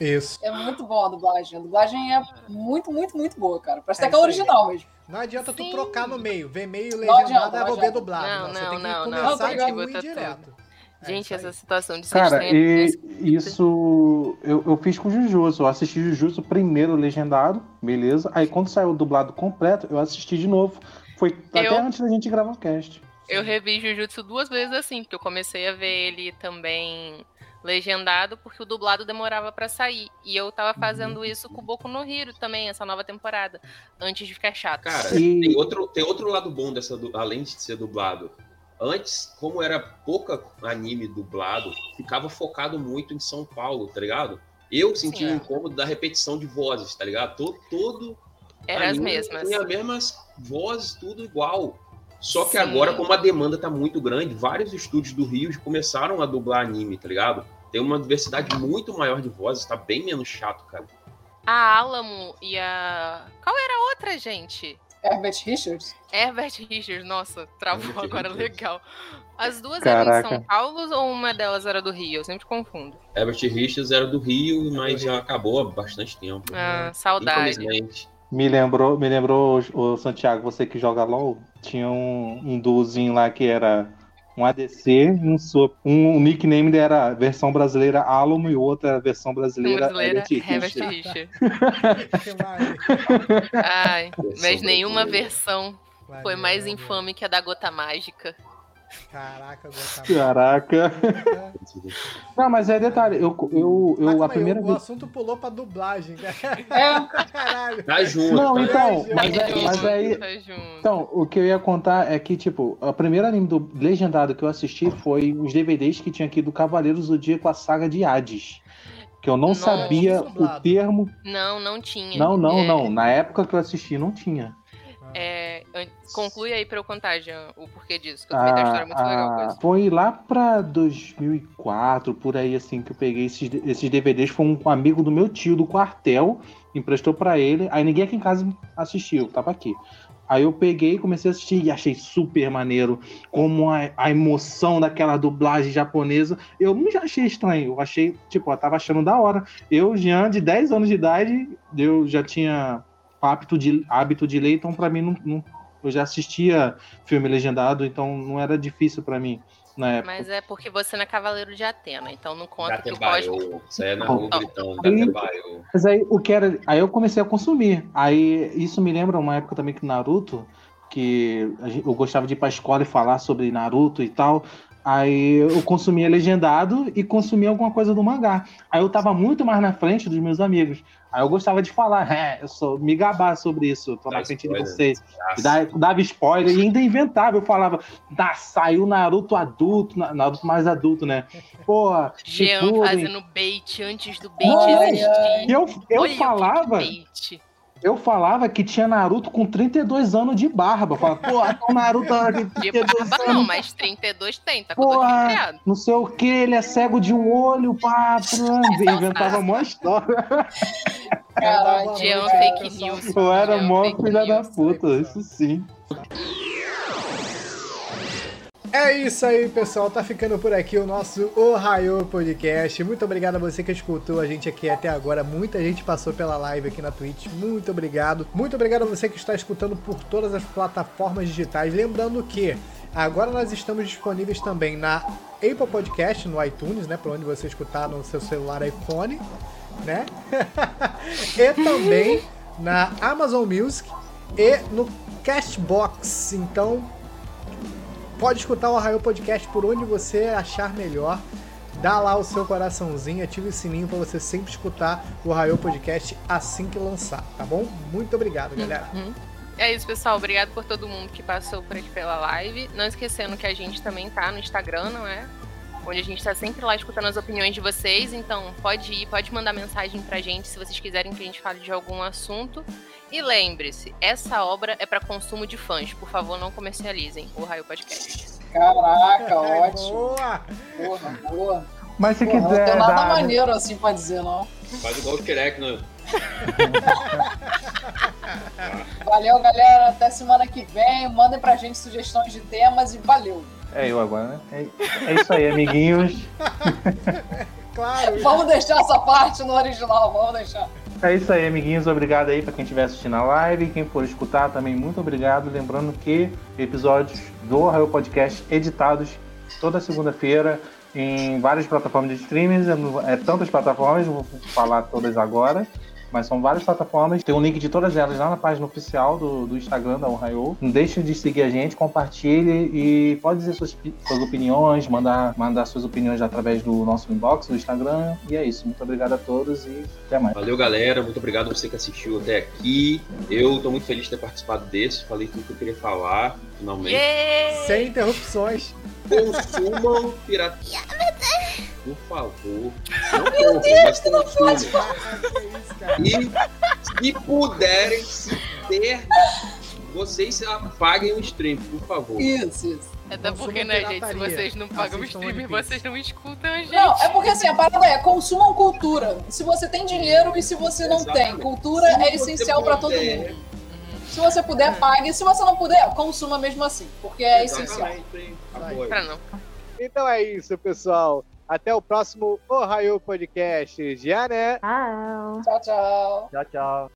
Speaker 2: Isso.
Speaker 4: É muito bom a dublagem. A dublagem é muito, muito, muito boa, cara. Parece é até que é original mesmo.
Speaker 2: Não adianta Sim. tu trocar no meio, ver meio legendado e vou ver dublado.
Speaker 3: Não, não,
Speaker 2: não, você tem que
Speaker 3: não,
Speaker 2: começar
Speaker 3: não,
Speaker 2: de ruim direto.
Speaker 3: É Gente, é essa situação de
Speaker 5: Cara, e isso eu, eu fiz com Jujutsu. Eu assisti Jujutsu primeiro legendado, beleza. Aí quando saiu o dublado completo, eu assisti de novo. Foi eu... até antes da gente gravar o cast.
Speaker 3: Eu revi Jujutsu duas vezes assim, porque eu comecei a ver ele também legendado, porque o dublado demorava para sair. E eu tava fazendo uhum. isso com o Boku no Hiro também, essa nova temporada, antes de ficar chato.
Speaker 6: Cara, e... tem, outro, tem outro lado bom dessa, além de ser dublado Antes, como era pouca anime dublado, ficava focado muito em São Paulo, tá ligado? Eu sentia um incômodo da repetição de vozes, tá ligado? Todo, todo
Speaker 3: era as mesmas.
Speaker 6: Tinha as mesmas vozes, tudo igual. Só que Sim. agora, como a demanda tá muito grande, vários estúdios do Rio começaram a dublar anime, tá ligado? Tem uma diversidade muito maior de vozes, tá bem menos chato, cara.
Speaker 3: A Alamo e a. Qual era a outra, gente?
Speaker 4: Herbert Richards?
Speaker 3: Herbert Richards, nossa, travou Herbert agora Richards. legal. As duas Caraca. eram em São Paulo ou uma delas era do Rio? Eu sempre confundo.
Speaker 6: Herbert Richards era do Rio, mas já acabou há bastante tempo.
Speaker 3: Ah, né? saudade. Infelizmente.
Speaker 5: Me lembrou, me lembrou, o Santiago, você que joga LOL, tinha um, um duozinho lá que era um ADC, um, um, um nickname era versão brasileira Alamo e outra versão brasileira, brasileira Herbert Richard.
Speaker 3: Ai, mas nenhuma versão foi mais infame que a da Gota Mágica.
Speaker 2: Caraca,
Speaker 5: Caraca. Não, mas é detalhe, eu, eu, eu mas, a primeira
Speaker 2: vez.
Speaker 5: O
Speaker 2: assunto pulou pra dublagem.
Speaker 6: É. Caralho. Tá junto.
Speaker 5: Não, então, mas, é, mas aí. Tá então, o que eu ia contar é que, tipo, a primeira anime do legendado que eu assisti foi os DVDs que tinha aqui do Cavaleiros do Dia com a saga de Hades que eu não Nossa, sabia o termo.
Speaker 3: Não, não tinha.
Speaker 5: Não, não, é... não. Na época que eu assisti, não tinha.
Speaker 3: É, conclui aí pra eu contar, Jean, o porquê disso, que eu também ah, história muito ah, legal.
Speaker 5: Foi lá pra 2004, por aí, assim, que eu peguei esses, esses DVDs. Foi um amigo do meu tio do quartel, emprestou para ele. Aí ninguém aqui em casa assistiu, tava aqui. Aí eu peguei, comecei a assistir e achei super maneiro. Como a, a emoção daquela dublagem japonesa. Eu não já achei estranho. Eu achei, tipo, eu tava achando da hora. Eu, Jean, de 10 anos de idade, eu já tinha hábito de, hábito de ler, então para mim não, não, eu já assistia filme legendado, então não era difícil para mim na época.
Speaker 3: Mas é porque você não é Cavaleiro de Atena, então não conta que o código...
Speaker 6: Você é na rua aí,
Speaker 5: Mas aí, o que era... aí eu comecei a consumir. Aí isso me lembra uma época também que Naruto, que eu gostava de ir pra escola e falar sobre Naruto e tal. Aí eu consumia legendado e consumia alguma coisa do mangá. Aí eu tava muito mais na frente dos meus amigos. Aí eu gostava de falar, é, eu sou me gabar sobre isso, tô Dá na frente spoiler. de vocês. Dava, dava spoiler e ainda inventava. Eu falava, tá, saiu Naruto adulto, Naruto mais adulto, né? Porra.
Speaker 3: Jean fazendo bait antes do bait existir.
Speaker 5: Eu, eu falava. Que eu falava que tinha Naruto com 32 anos de barba. Falava, porra, o Naruto
Speaker 3: de 32 de barba anos. não, mas 32 tem, tá porra,
Speaker 5: Não sei o que, ele é cego de um olho, pá, então, inventava uma história.
Speaker 3: Caralho, Jean fake news.
Speaker 5: Eu era mó filha da puta, isso sim.
Speaker 2: É isso aí, pessoal. Tá ficando por aqui o nosso Ohio Podcast. Muito obrigado a você que escutou a gente aqui até agora. Muita gente passou pela live aqui na Twitch. Muito obrigado. Muito obrigado a você que está escutando por todas as plataformas digitais. Lembrando que agora nós estamos disponíveis também na Apple Podcast, no iTunes, né? Para onde você escutar no seu celular iPhone. né? e também na Amazon Music e no Castbox. Então, pode escutar o Arraio Podcast por onde você achar melhor. Dá lá o seu coraçãozinho, ative o sininho para você sempre escutar o Arraio Podcast assim que lançar, tá bom? Muito obrigado, galera. Uhum.
Speaker 3: É isso, pessoal. Obrigado por todo mundo que passou por aqui pela live. Não esquecendo que a gente também tá no Instagram, não é? Onde a gente tá sempre lá escutando as opiniões de vocês. Então, pode ir, pode mandar mensagem pra gente se vocês quiserem que a gente fale de algum assunto. E lembre-se, essa obra é para consumo de fãs. Por favor, não comercializem o Raio Podcast.
Speaker 4: Caraca, ótimo. Boa! Porra, boa.
Speaker 5: Mas se Porra, quiser. Não
Speaker 4: tem nada dar... maneiro assim pra dizer, não.
Speaker 6: Faz igual o Kirek, né?
Speaker 4: valeu, galera. Até semana que vem. Mandem pra gente sugestões de temas e valeu.
Speaker 5: É eu agora, né? É, é isso aí, amiguinhos.
Speaker 4: claro. Vamos deixar essa parte no original, vamos deixar.
Speaker 5: É isso aí, amiguinhos. Obrigado aí para quem estiver assistindo a live. Quem for escutar também, muito obrigado. Lembrando que episódios do Arraio Podcast editados toda segunda-feira em várias plataformas de streaming. É tantas plataformas, vou falar todas agora mas são várias plataformas. Tem um link de todas elas lá na página oficial do, do Instagram da Ohio. Não deixe de seguir a gente, compartilhe e pode dizer suas, suas opiniões, mandar, mandar suas opiniões através do nosso inbox do Instagram. E é isso. Muito obrigado a todos e até mais.
Speaker 6: Valeu, galera. Muito obrigado a você que assistiu até aqui. Eu estou muito feliz de ter participado desse. Falei tudo que eu queria falar, finalmente.
Speaker 2: Yeah! Sem interrupções.
Speaker 6: Consumam pirateria. Por favor.
Speaker 4: Não Meu Deus, que não pode
Speaker 6: E se puderem, se ter, vocês apaguem o stream, por favor.
Speaker 4: Isso, isso.
Speaker 3: Até porque, né, gente, se vocês não pagam o stream, vocês não escutam a gente.
Speaker 4: Não, é porque assim, a parada é, consumam cultura. Se você tem dinheiro e se você não Exatamente. tem. Cultura se é essencial para todo mundo. Se você puder, pague. Se você não puder, consuma mesmo assim, porque é Exatamente. essencial.
Speaker 3: Pra não.
Speaker 2: Então é isso, pessoal. Até o próximo Ohio Podcast. Já, né?
Speaker 4: Tchau, tchau.
Speaker 5: Tchau, tchau.